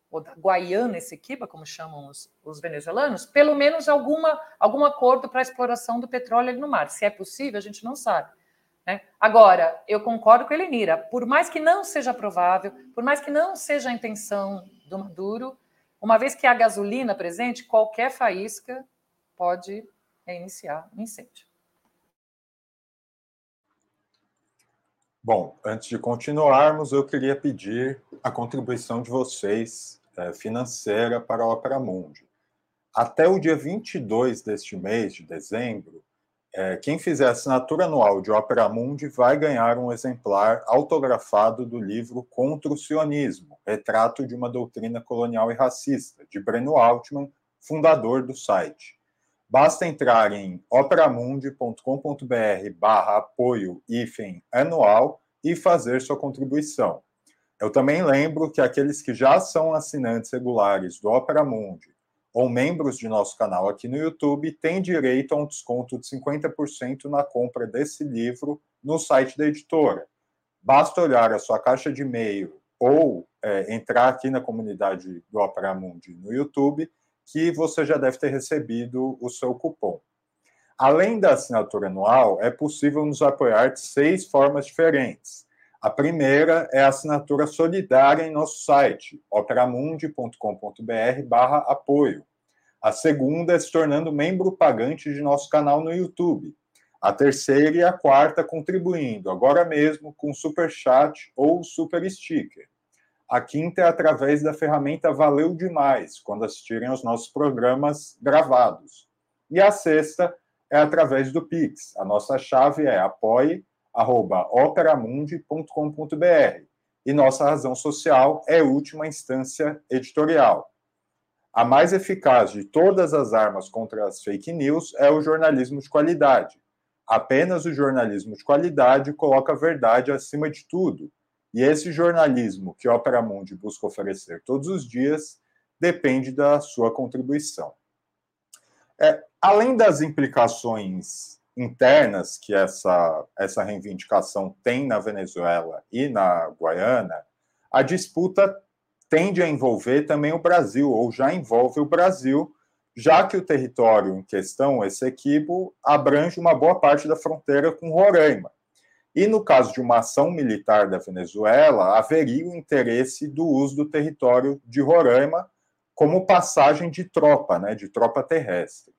ou da Guaiana Essequiba, como chamam os, os, venezuelanos, pelo menos alguma, algum acordo para a exploração do petróleo ali no mar. Se é possível, a gente não sabe. Né? Agora, eu concordo com a Elenira, por mais que não seja provável, por mais que não seja a intenção do Maduro, uma vez que há gasolina presente, qualquer faísca pode iniciar um incêndio. Bom, antes de continuarmos, eu queria pedir a contribuição de vocês é, financeira para a Opera Mundi. Até o dia 22 deste mês de dezembro, é, quem fizer assinatura anual de Opera Mundi vai ganhar um exemplar autografado do livro Contra o Sionismo, Retrato de uma Doutrina Colonial e Racista, de Breno Altman, fundador do site. Basta entrar em operamundi.com.br barra apoio hífen anual e fazer sua contribuição. Eu também lembro que aqueles que já são assinantes regulares do Opera Mundi ou membros de nosso canal aqui no YouTube têm direito a um desconto de 50% na compra desse livro no site da editora. Basta olhar a sua caixa de e-mail ou é, entrar aqui na comunidade do Opera Mundi no YouTube que você já deve ter recebido o seu cupom. Além da assinatura anual, é possível nos apoiar de seis formas diferentes. A primeira é a assinatura solidária em nosso site, operamundi.com.br/apoio. A segunda é se tornando membro pagante de nosso canal no YouTube. A terceira e a quarta contribuindo agora mesmo com super chat ou super sticker. A quinta é através da ferramenta Valeu Demais, quando assistirem aos nossos programas gravados. E a sexta é através do Pix. A nossa chave é apoie.operamundi.com.br. E nossa razão social é última instância editorial. A mais eficaz de todas as armas contra as fake news é o jornalismo de qualidade. Apenas o jornalismo de qualidade coloca a verdade acima de tudo e esse jornalismo que a Opera Mundi busca oferecer todos os dias depende da sua contribuição. É, além das implicações internas que essa, essa reivindicação tem na Venezuela e na Guiana, a disputa tende a envolver também o Brasil, ou já envolve o Brasil, já que o território em questão, esse equibo, abrange uma boa parte da fronteira com Roraima. E no caso de uma ação militar da Venezuela, haveria o interesse do uso do território de Roraima como passagem de tropa, né, de tropa terrestre.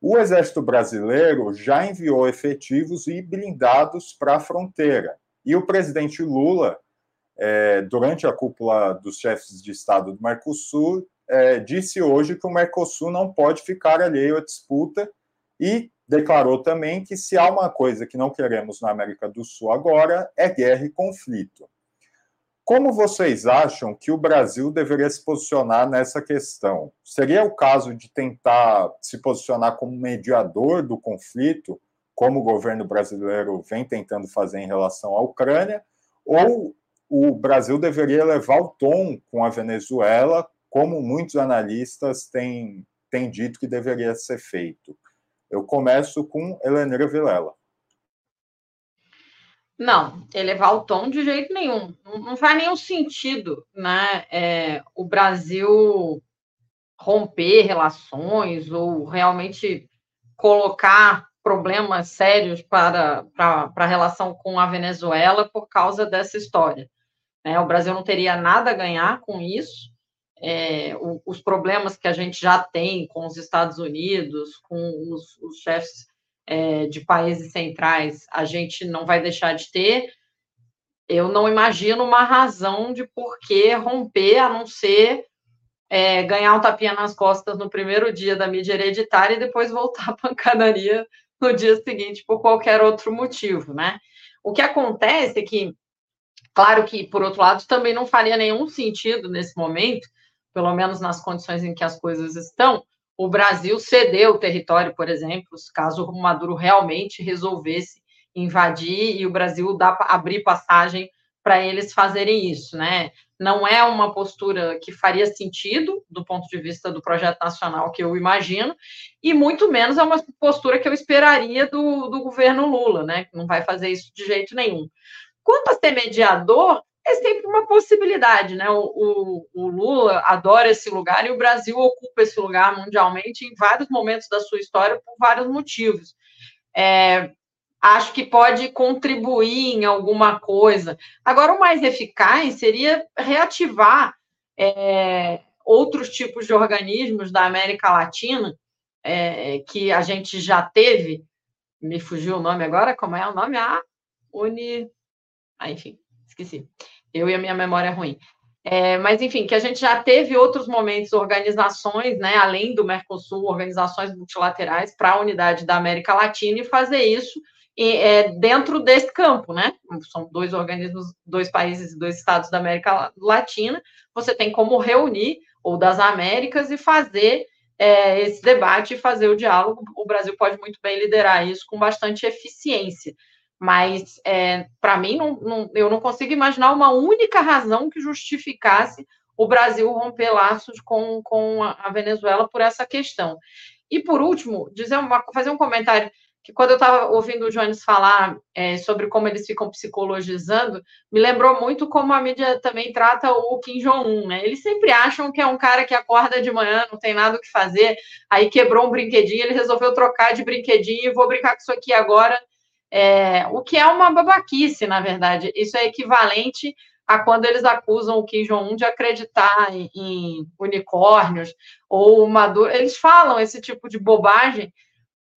O Exército Brasileiro já enviou efetivos e blindados para a fronteira. E o presidente Lula, é, durante a cúpula dos chefes de Estado do Mercosul, é, disse hoje que o Mercosul não pode ficar alheio à disputa e declarou também que se há uma coisa que não queremos na América do Sul agora é guerra e conflito. Como vocês acham que o Brasil deveria se posicionar nessa questão? Seria o caso de tentar se posicionar como mediador do conflito, como o governo brasileiro vem tentando fazer em relação à Ucrânia, ou o Brasil deveria levar o tom com a Venezuela, como muitos analistas têm, têm dito que deveria ser feito? Eu começo com Helenira Vilela. Não, elevar o tom de jeito nenhum. Não, não faz nenhum sentido, né? É, o Brasil romper relações ou realmente colocar problemas sérios para, para, para a relação com a Venezuela por causa dessa história. Né? O Brasil não teria nada a ganhar com isso. É, os problemas que a gente já tem com os Estados Unidos, com os, os chefes é, de países centrais a gente não vai deixar de ter, eu não imagino uma razão de por que romper, a não ser é, ganhar um tapinha nas costas no primeiro dia da mídia hereditária e depois voltar à pancadaria no dia seguinte por qualquer outro motivo, né? O que acontece é que, claro que, por outro lado, também não faria nenhum sentido nesse momento, pelo menos nas condições em que as coisas estão, o Brasil cedeu o território, por exemplo, caso o Maduro realmente resolvesse invadir e o Brasil dá, abrir passagem para eles fazerem isso, né? Não é uma postura que faria sentido do ponto de vista do projeto nacional que eu imagino, e muito menos é uma postura que eu esperaria do, do governo Lula, né? Não vai fazer isso de jeito nenhum. Quanto a ser mediador, é sempre uma possibilidade, né? O, o, o, Lula adora esse lugar e o Brasil ocupa esse lugar mundialmente em vários momentos da sua história por vários motivos. É, acho que pode contribuir em alguma coisa. Agora, o mais eficaz seria reativar é, outros tipos de organismos da América Latina é, que a gente já teve. Me fugiu o nome agora, como é o nome? A Uni. Ah, enfim, esqueci. Eu e a minha memória é ruim. É, mas, enfim, que a gente já teve outros momentos, organizações, né, além do Mercosul, organizações multilaterais para a unidade da América Latina e fazer isso é, dentro desse campo, né? São dois organismos, dois países, dois estados da América Latina. Você tem como reunir, ou das Américas, e fazer é, esse debate e fazer o diálogo. O Brasil pode muito bem liderar isso com bastante eficiência. Mas, é, para mim, não, não, eu não consigo imaginar uma única razão que justificasse o Brasil romper laços com, com a Venezuela por essa questão. E, por último, dizer uma, fazer um comentário que quando eu estava ouvindo o Jones falar é, sobre como eles ficam psicologizando, me lembrou muito como a mídia também trata o Kim Jong-un, né? Eles sempre acham que é um cara que acorda de manhã, não tem nada o que fazer, aí quebrou um brinquedinho, ele resolveu trocar de brinquedinho e vou brincar com isso aqui agora é, o que é uma babaquice, na verdade. Isso é equivalente a quando eles acusam o Kim Jong-un de acreditar em, em, unicórnios ou Maduro. Eles falam esse tipo de bobagem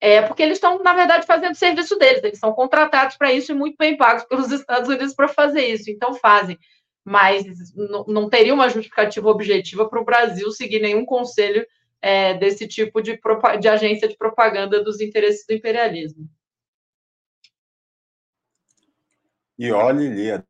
é, porque eles estão, na verdade, fazendo serviço deles. Eles são contratados para isso e muito bem pagos *laughs* pelos Estados Unidos para fazer isso. Então, fazem. Mas não teria uma justificativa objetiva para o Brasil seguir nenhum conselho é, desse tipo de, de agência de propaganda dos interesses do imperialismo. E olhe, Lia.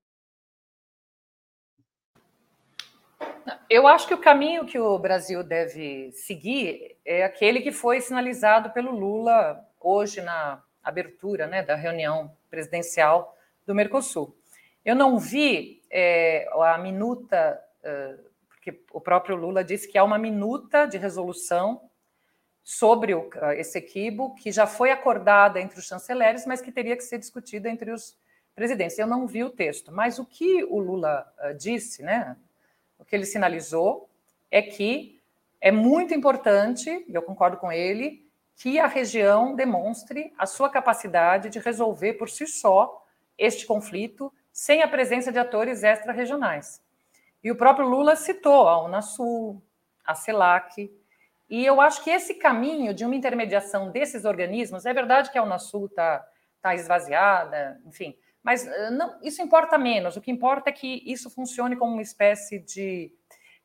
Eu acho que o caminho que o Brasil deve seguir é aquele que foi sinalizado pelo Lula hoje na abertura né, da reunião presidencial do Mercosul. Eu não vi é, a minuta, porque o próprio Lula disse que há uma minuta de resolução sobre o, esse equívoco que já foi acordada entre os chanceleres, mas que teria que ser discutida entre os presidência. Eu não vi o texto, mas o que o Lula uh, disse, né, o que ele sinalizou, é que é muito importante, eu concordo com ele, que a região demonstre a sua capacidade de resolver por si só este conflito sem a presença de atores extra-regionais. E o próprio Lula citou a Unasul, a CELAC, e eu acho que esse caminho de uma intermediação desses organismos, é verdade que a Unasul está tá esvaziada, enfim, mas eh, não, isso importa menos. O que importa é que isso funcione como uma espécie de,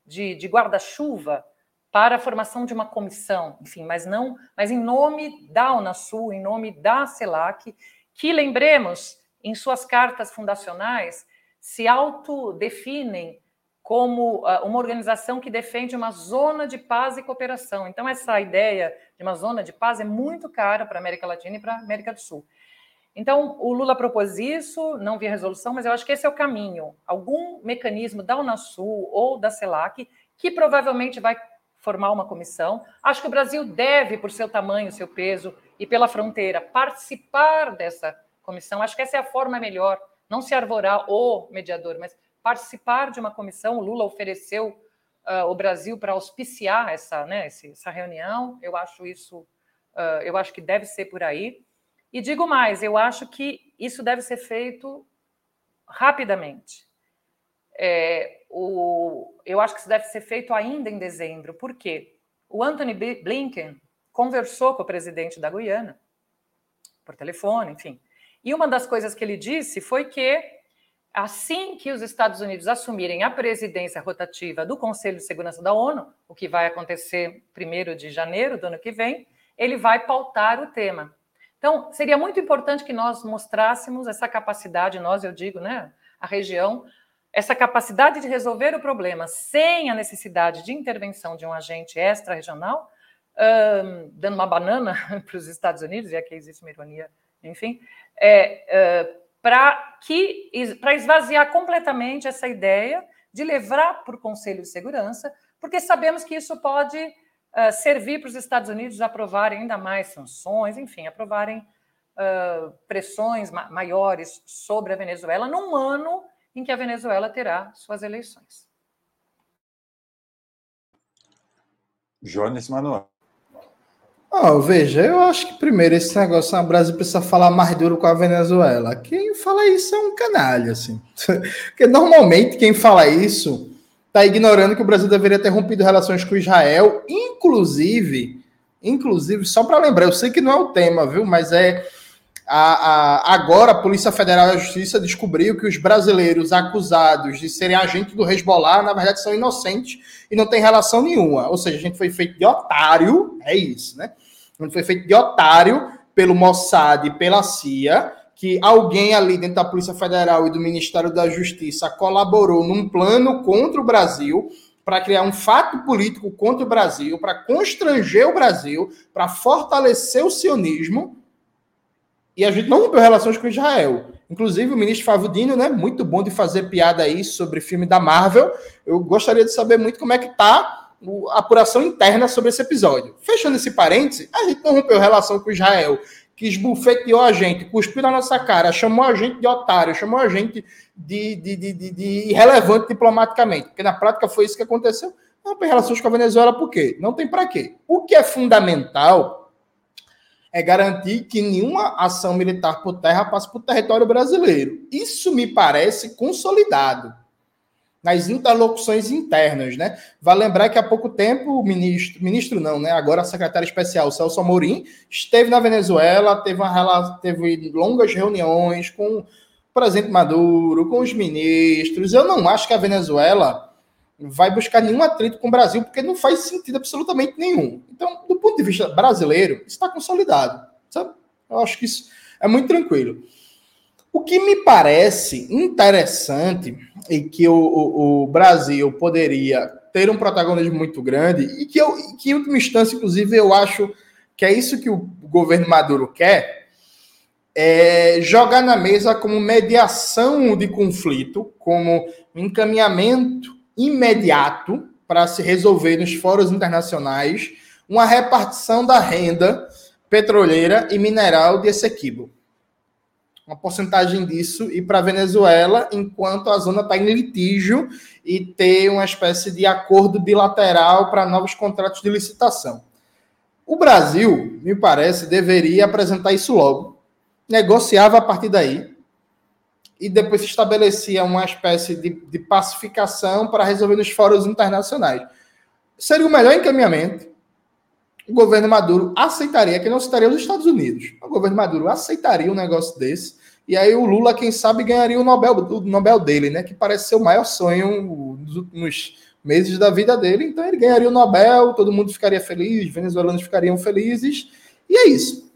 de, de guarda-chuva para a formação de uma comissão, enfim, mas não, mas em nome da Unasul, em nome da CELAC, que lembremos, em suas cartas fundacionais, se autodefinem como uh, uma organização que defende uma zona de paz e cooperação. Então, essa ideia de uma zona de paz é muito cara para a América Latina e para a América do Sul. Então, o Lula propôs isso, não vi a resolução, mas eu acho que esse é o caminho. Algum mecanismo da Unasul ou da CELAC, que provavelmente vai formar uma comissão. Acho que o Brasil deve, por seu tamanho, seu peso e pela fronteira, participar dessa comissão. Acho que essa é a forma melhor, não se arvorar o mediador, mas participar de uma comissão. O Lula ofereceu uh, o Brasil para auspiciar essa, né, essa reunião. Eu acho isso, uh, eu acho que deve ser por aí. E digo mais, eu acho que isso deve ser feito rapidamente. É, o, eu acho que isso deve ser feito ainda em dezembro. Por quê? O Anthony Blinken conversou com o presidente da Guiana, por telefone, enfim. E uma das coisas que ele disse foi que, assim que os Estados Unidos assumirem a presidência rotativa do Conselho de Segurança da ONU, o que vai acontecer 1 de janeiro do ano que vem, ele vai pautar o tema. Então, seria muito importante que nós mostrássemos essa capacidade, nós, eu digo, né, a região, essa capacidade de resolver o problema sem a necessidade de intervenção de um agente extra-regional, um, dando uma banana *laughs* para os Estados Unidos, e aqui existe uma ironia, enfim, é, uh, para que para esvaziar completamente essa ideia de levar para o Conselho de Segurança, porque sabemos que isso pode uh, servir para os Estados Unidos aprovarem ainda mais sanções, enfim, aprovarem uh, pressões ma maiores sobre a Venezuela num ano em que a Venezuela terá suas eleições. Jones Manuel. Oh, veja, eu acho que primeiro esse negócio, o Brasil precisa falar mais duro com a Venezuela. Quem fala isso é um canalha, assim. *laughs* Porque normalmente quem fala isso está ignorando que o Brasil deveria ter rompido relações com Israel, inclusive, inclusive, só para lembrar, eu sei que não é o tema, viu? Mas é a, a, agora a Polícia Federal e a Justiça descobriu que os brasileiros acusados de serem agentes do Hezbollah, na verdade, são inocentes e não tem relação nenhuma. Ou seja, a gente foi feito de otário, é isso, né? A gente foi feito de otário pelo Mossad e pela CIA que alguém ali dentro da Polícia Federal e do Ministério da Justiça colaborou num plano contra o Brasil para criar um fato político contra o Brasil, para constranger o Brasil, para fortalecer o sionismo. E a gente não rompeu relações com Israel. Inclusive, o ministro Favudino, né, muito bom de fazer piada aí sobre filme da Marvel. Eu gostaria de saber muito como é que tá a apuração interna sobre esse episódio. Fechando esse parêntese, a gente não rompeu relação com Israel que esbufeteou a gente, cuspiu na nossa cara, chamou a gente de otário, chamou a gente de, de, de, de, irrelevante diplomaticamente. Porque na prática foi isso que aconteceu. Não tem relações com a Venezuela, por quê? Não tem para quê. O que é fundamental é garantir que nenhuma ação militar por terra passe por território brasileiro. Isso me parece consolidado nas interlocuções internas, né? Vale lembrar que há pouco tempo o ministro, ministro não, né? Agora secretário especial Celso Amorim esteve na Venezuela, teve, uma, teve longas reuniões com o presidente Maduro, com os ministros. Eu não acho que a Venezuela vai buscar nenhum atrito com o Brasil, porque não faz sentido absolutamente nenhum. Então, do ponto de vista brasileiro, está consolidado, sabe? Eu acho que isso é muito tranquilo. O que me parece interessante e que o, o, o, Brasil poderia ter um protagonismo muito grande e que, eu, que, em última instância, inclusive, eu acho que é isso que o governo Maduro quer, é jogar na mesa como mediação de conflito, como encaminhamento imediato para se resolver nos fóruns internacionais uma repartição da renda petroleira e mineral de Essequibo uma porcentagem disso ir para a Venezuela, enquanto a zona está em litígio e ter uma espécie de acordo bilateral para novos contratos de licitação. O Brasil, me parece, deveria apresentar isso logo, negociava a partir daí e depois se estabelecia uma espécie de, de pacificação para resolver nos fóruns internacionais. Seria o melhor encaminhamento. O governo Maduro aceitaria, que não citaria os Estados Unidos. O governo Maduro aceitaria um negócio desse E aí o Lula, quem sabe, ganharia o Nobel, o Nobel dele, né? Que parece ser o maior sonho dos últimos meses da vida dele. Então ele ganharia o Nobel, todo mundo ficaria feliz, os venezuelanos ficariam felizes. E é isso.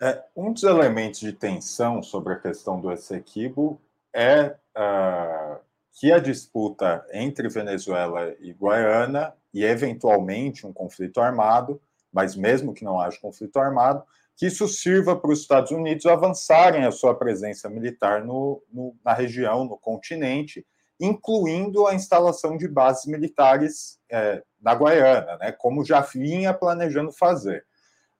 É, um dos elementos de tensão sobre a questão do Essequibo é uh, que a disputa entre Venezuela e Guiana, e eventualmente um conflito armado, mas mesmo que não haja conflito armado, que isso sirva para os Estados Unidos avançarem a sua presença militar no, no, na região, no continente, incluindo a instalação de bases militares é, na Guiana, né, como já vinha planejando fazer.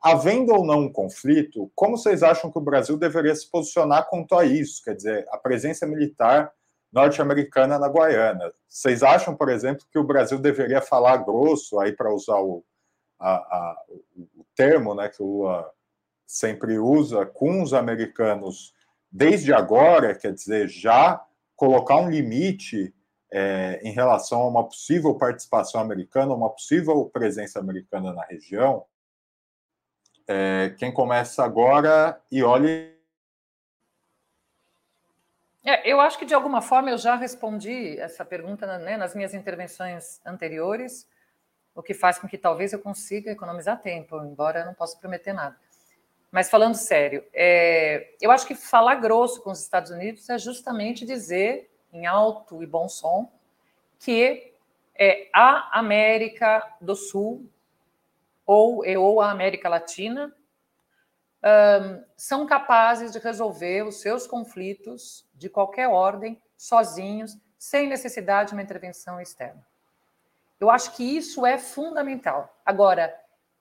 Havendo ou não um conflito, como vocês acham que o Brasil deveria se posicionar quanto a isso? Quer dizer, a presença militar norte-americana na Guiana. Vocês acham, por exemplo, que o Brasil deveria falar grosso, aí para usar o, a, a, o termo né, que o Lula sempre usa com os americanos desde agora, quer dizer, já colocar um limite é, em relação a uma possível participação americana, uma possível presença americana na região? É, quem começa agora e olhe é, eu acho que de alguma forma eu já respondi essa pergunta né, nas minhas intervenções anteriores, o que faz com que talvez eu consiga economizar tempo, embora eu não possa prometer nada. Mas falando sério, é, eu acho que falar grosso com os Estados Unidos é justamente dizer, em alto e bom som, que é, a América do Sul ou, ou a América Latina um, são capazes de resolver os seus conflitos de qualquer ordem, sozinhos, sem necessidade de uma intervenção externa. Eu acho que isso é fundamental. Agora,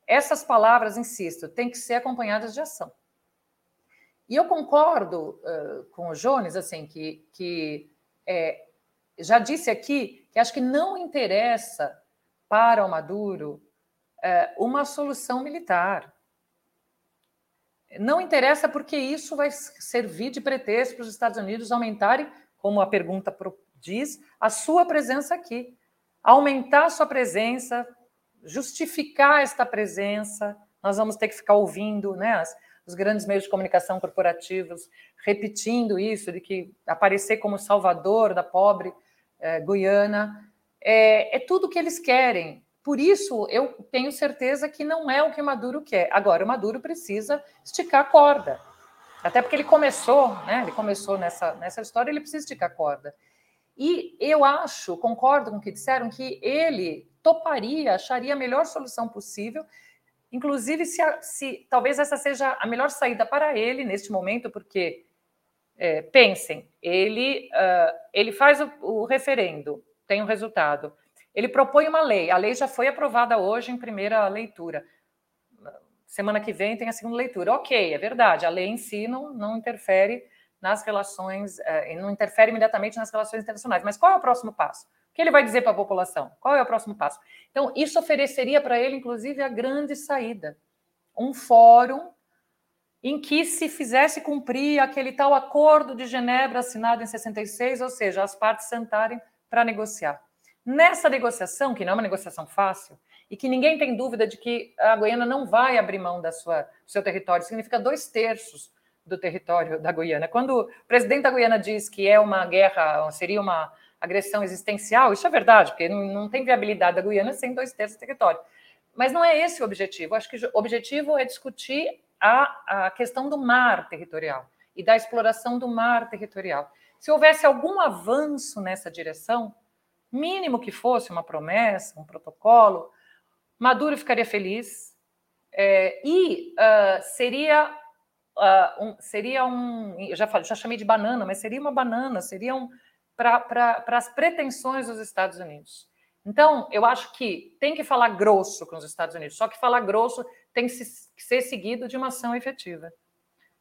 essas palavras, insisto, têm que ser acompanhadas de ação. E eu concordo uh, com o Jones, assim, que, que é, já disse aqui que acho que não interessa para o Maduro uh, uma solução militar. Não interessa porque isso vai servir de pretexto para os Estados Unidos aumentarem, como a pergunta diz, a sua presença aqui. Aumentar a sua presença, justificar esta presença. Nós vamos ter que ficar ouvindo né, as, os grandes meios de comunicação corporativos repetindo isso, de que aparecer como salvador da pobre eh, Guiana. É, é tudo que eles querem. Por isso, eu tenho certeza que não é o que o Maduro quer. Agora, o Maduro precisa esticar a corda. Até porque ele começou, né? Ele começou nessa, nessa história, ele precisa esticar a corda. E eu acho, concordo com o que disseram, que ele toparia, acharia a melhor solução possível, inclusive se, se talvez essa seja a melhor saída para ele neste momento, porque é, pensem, ele, uh, ele faz o, o referendo, tem o um resultado. Ele propõe uma lei. A lei já foi aprovada hoje em primeira leitura. Semana que vem tem a segunda leitura. Ok, é verdade. A lei em si não, não interfere nas relações, eh, não interfere imediatamente nas relações internacionais. Mas qual é o próximo passo? O que ele vai dizer para a população? Qual é o próximo passo? Então, isso ofereceria para ele, inclusive, a grande saída. Um fórum em que se fizesse cumprir aquele tal acordo de Genebra assinado em 66, ou seja, as partes sentarem para negociar. Nessa negociação, que não é uma negociação fácil, e que ninguém tem dúvida de que a Guiana não vai abrir mão da sua, do seu território, significa dois terços do território da Guiana. Quando o presidente da Guiana diz que é uma guerra, seria uma agressão existencial, isso é verdade, porque não, tem viabilidade da Guiana sem dois terços do território. Mas não é esse o objetivo. Acho que o objetivo é discutir a, a questão do mar territorial e da exploração do mar territorial. Se houvesse algum avanço nessa direção, mínimo que fosse uma promessa, um protocolo, Maduro ficaria feliz é, e uh, seria uh, um, seria um, eu já falei, já chamei de banana, mas seria uma banana, seria um para as pretensões dos Estados Unidos. Então, eu acho que tem que falar grosso com os Estados Unidos, só que falar grosso tem que ser seguido de uma ação efetiva.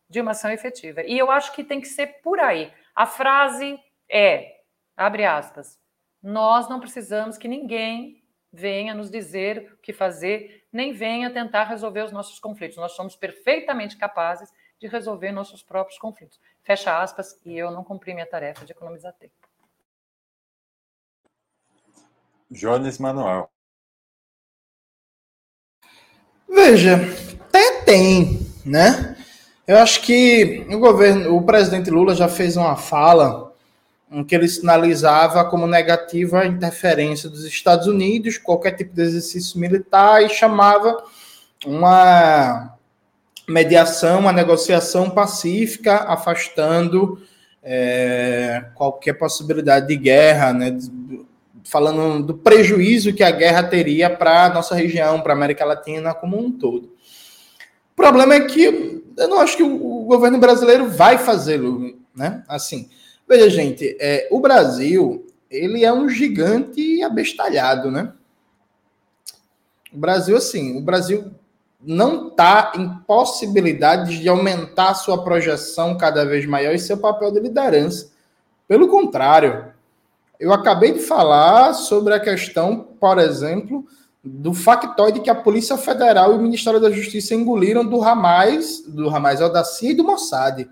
De uma ação efetiva. E eu acho que tem que ser por aí. A frase é, abre aspas, nós não precisamos que ninguém venha nos dizer o que fazer, nem venha tentar resolver os nossos conflitos. Nós somos perfeitamente capazes de resolver nossos próprios conflitos. Fecha aspas, e eu não cumpri minha tarefa de economizar tempo. Jones Manuel. Veja, tem, né? Eu acho que o governo, o presidente Lula já fez uma fala em que ele sinalizava como negativa a interferência dos Estados Unidos, qualquer tipo de exercício militar, e chamava uma mediação, uma negociação pacífica, afastando é, qualquer possibilidade de guerra, né? falando do prejuízo que a guerra teria para a nossa região, para a América Latina como um todo. O problema é que eu não acho que o, governo brasileiro vai fazê-lo, né? Assim, veja, gente, é, o Brasil ele é um gigante abestalhado, né? O Brasil, assim, o Brasil não está em possibilidade de aumentar sua projeção cada vez maior e seu papel de liderança. Pelo contrário, eu acabei de falar sobre a questão, por exemplo, do factoide que a Polícia Federal e o Ministério da Justiça engoliram do Ramais, do Ramais Aldacia e do Mossad.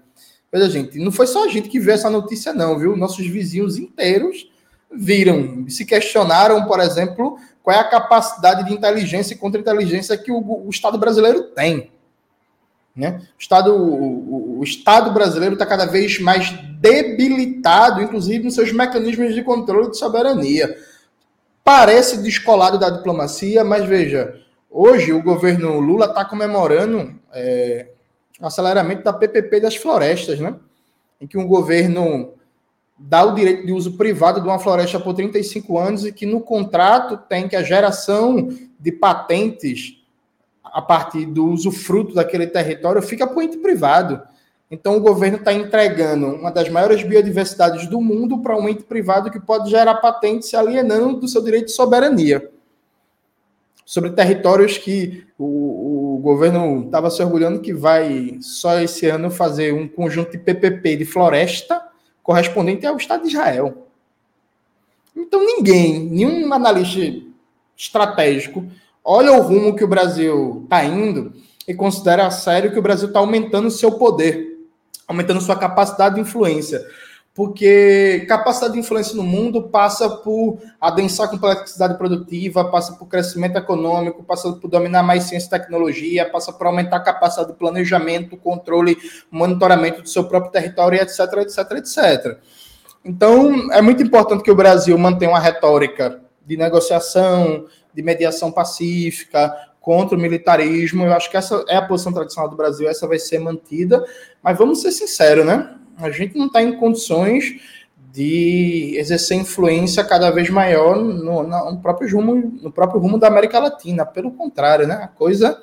Veja, gente, não foi só a gente que viu essa notícia, não, viu? Nossos vizinhos inteiros viram, se questionaram, por exemplo, qual é a capacidade de inteligência e contra-inteligência que o, o, Estado brasileiro tem. Né? O, Estado, o, o Estado brasileiro está cada vez mais debilitado, inclusive nos seus mecanismos de controle de soberania parece descolado da diplomacia, mas veja, hoje o governo Lula está comemorando é, o aceleramento da PPP das florestas, né? Em que um governo dá o direito de uso privado de uma floresta por 35 anos e que no contrato tem que a geração de patentes a partir do usufruto daquele território fica para o ente privado. Então, o governo está entregando uma das maiores biodiversidades do mundo para um ente privado que pode gerar patentes se alienando do seu direito de soberania. Sobre territórios que o, o governo estava se orgulhando que vai só esse ano fazer um conjunto de PPP de floresta correspondente ao Estado de Israel. Então, ninguém, nenhum analista estratégico, olha o rumo que o Brasil está indo e considera sério que o Brasil está aumentando seu poder aumentando sua capacidade de influência. Porque capacidade de influência no mundo passa por adensar a complexidade produtiva, passa por crescimento econômico, passa por dominar mais ciência e tecnologia, passa por aumentar a capacidade de planejamento, controle, monitoramento do seu próprio território, etc, etc, etc. Então, é muito importante que o Brasil mantenha uma retórica de negociação, de mediação pacífica, contra o militarismo. Eu acho que essa é a posição tradicional do Brasil, essa vai ser mantida. Mas vamos ser sinceros, né? A gente não está em condições de exercer influência cada vez maior no, no, próprio rumo, no próprio rumo da América Latina. Pelo contrário, né? A coisa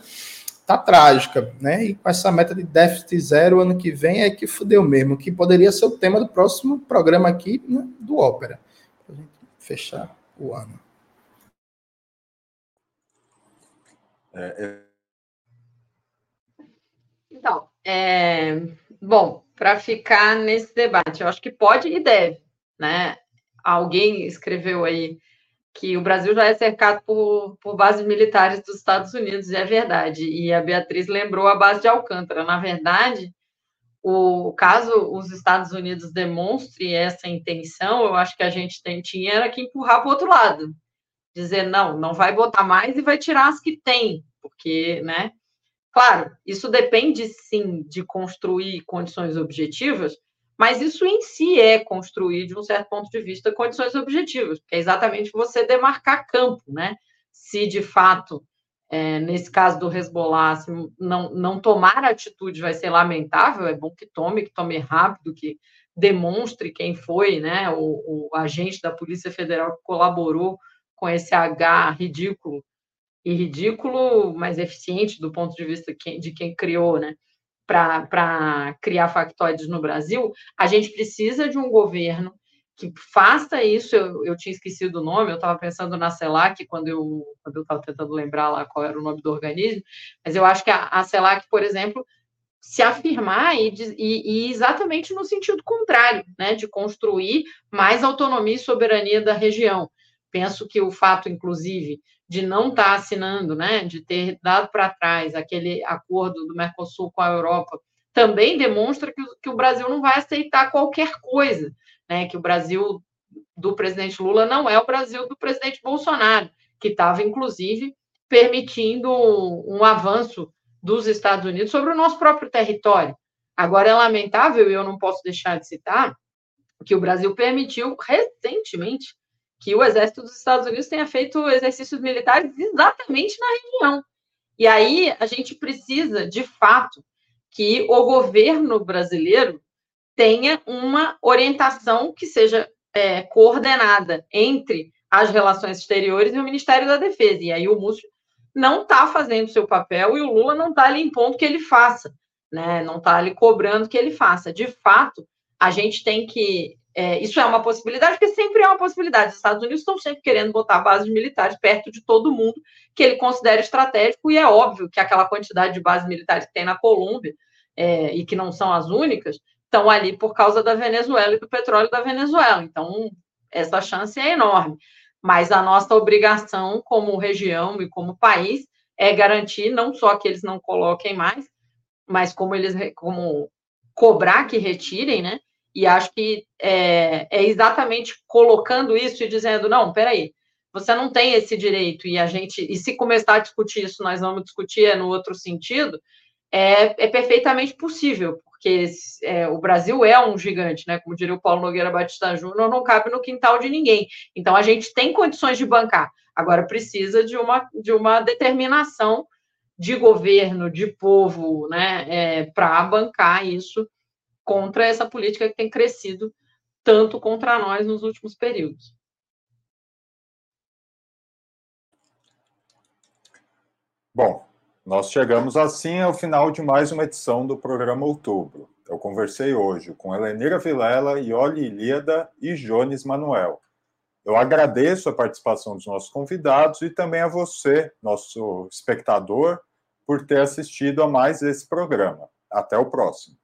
tá trágica, né? E com essa meta de déficit zero ano que vem é que fudeu mesmo, que poderia ser o tema do próximo programa aqui né, do Ópera. Pra gente fechar o ano. É, é... Então, é... bom, para ficar nesse debate, eu acho que pode e deve, né? Alguém escreveu aí que o Brasil já é cercado por, por bases militares dos Estados Unidos, e é verdade. E a Beatriz lembrou a base de Alcântara. Na verdade, o caso os Estados Unidos demonstre essa intenção, eu acho que a gente tem, tinha era que empurrar para o outro lado, dizer não, não vai botar mais e vai tirar as que tem, porque, né? Claro, isso depende sim de construir condições objetivas, mas isso em si é construir, de um certo ponto de vista, condições objetivas, que é exatamente você demarcar campo, né? Se de fato, é, nesse caso do Hezbollah, se não, não tomar atitude vai ser lamentável, é bom que tome, que tome rápido, que demonstre quem foi, né? O, o agente da Polícia Federal que colaborou com esse H ridículo e ridículo, mas eficiente do ponto de vista de quem criou, né? Para criar factoides no Brasil, a gente precisa de um governo que faça isso. Eu, eu tinha esquecido o nome, eu estava pensando na CELAC quando eu quando estava tentando lembrar lá qual era o nome do organismo, mas eu acho que a, a CELAC, por exemplo, se afirmar e, e, e, exatamente no sentido contrário, né, de construir mais autonomia e soberania da região. Penso que o fato, inclusive, de não estar tá assinando, né, de ter dado para trás aquele acordo do Mercosul com a Europa, também demonstra que, que o Brasil não vai aceitar qualquer coisa, né, que o Brasil do presidente Lula não é o Brasil do presidente Bolsonaro, que estava, inclusive, permitindo um avanço dos Estados Unidos sobre o nosso próprio território. Agora, é lamentável, e eu não posso deixar de citar, que o Brasil permitiu recentemente que o exército dos Estados Unidos tenha feito exercícios militares exatamente na região. E aí a gente precisa, de fato, que o governo brasileiro tenha uma orientação que seja é, coordenada entre as relações exteriores e o Ministério da Defesa. E aí o Múcio não está fazendo seu papel e o Lula não está ali impondo que ele faça, né? não está ali cobrando que ele faça. De fato, a gente tem que. É, isso é uma possibilidade, porque sempre é uma possibilidade. Os Estados Unidos estão sempre querendo botar bases militares perto de todo mundo que ele considera estratégico, e é óbvio que aquela quantidade de bases militares que tem na Colômbia, é, e que não são as únicas, estão ali por causa da Venezuela e do petróleo da Venezuela. Então, essa chance é enorme. Mas a nossa obrigação como região e como país é garantir não só que eles não coloquem mais, mas como eles como cobrar que retirem, né? E acho que é, é exatamente colocando isso e dizendo, não, peraí, você não tem esse direito, e a gente, e se começar a discutir isso, nós vamos discutir é no outro sentido, é, é perfeitamente possível, porque é, o Brasil é um gigante, né? Como diria o Paulo Nogueira Batista Júnior, não cabe no quintal de ninguém. Então a gente tem condições de bancar. Agora precisa de uma, de uma determinação de governo, de povo, né? É, para bancar isso contra essa política que tem crescido tanto contra nós nos últimos períodos. Bom, nós chegamos assim ao final de mais uma edição do programa Outubro. Eu conversei hoje com Helenira Vilela, Ioli Ilíada e Jones Manuel. Eu agradeço a participação dos nossos convidados e também a você, nosso espectador, por ter assistido a mais esse programa. Até o próximo.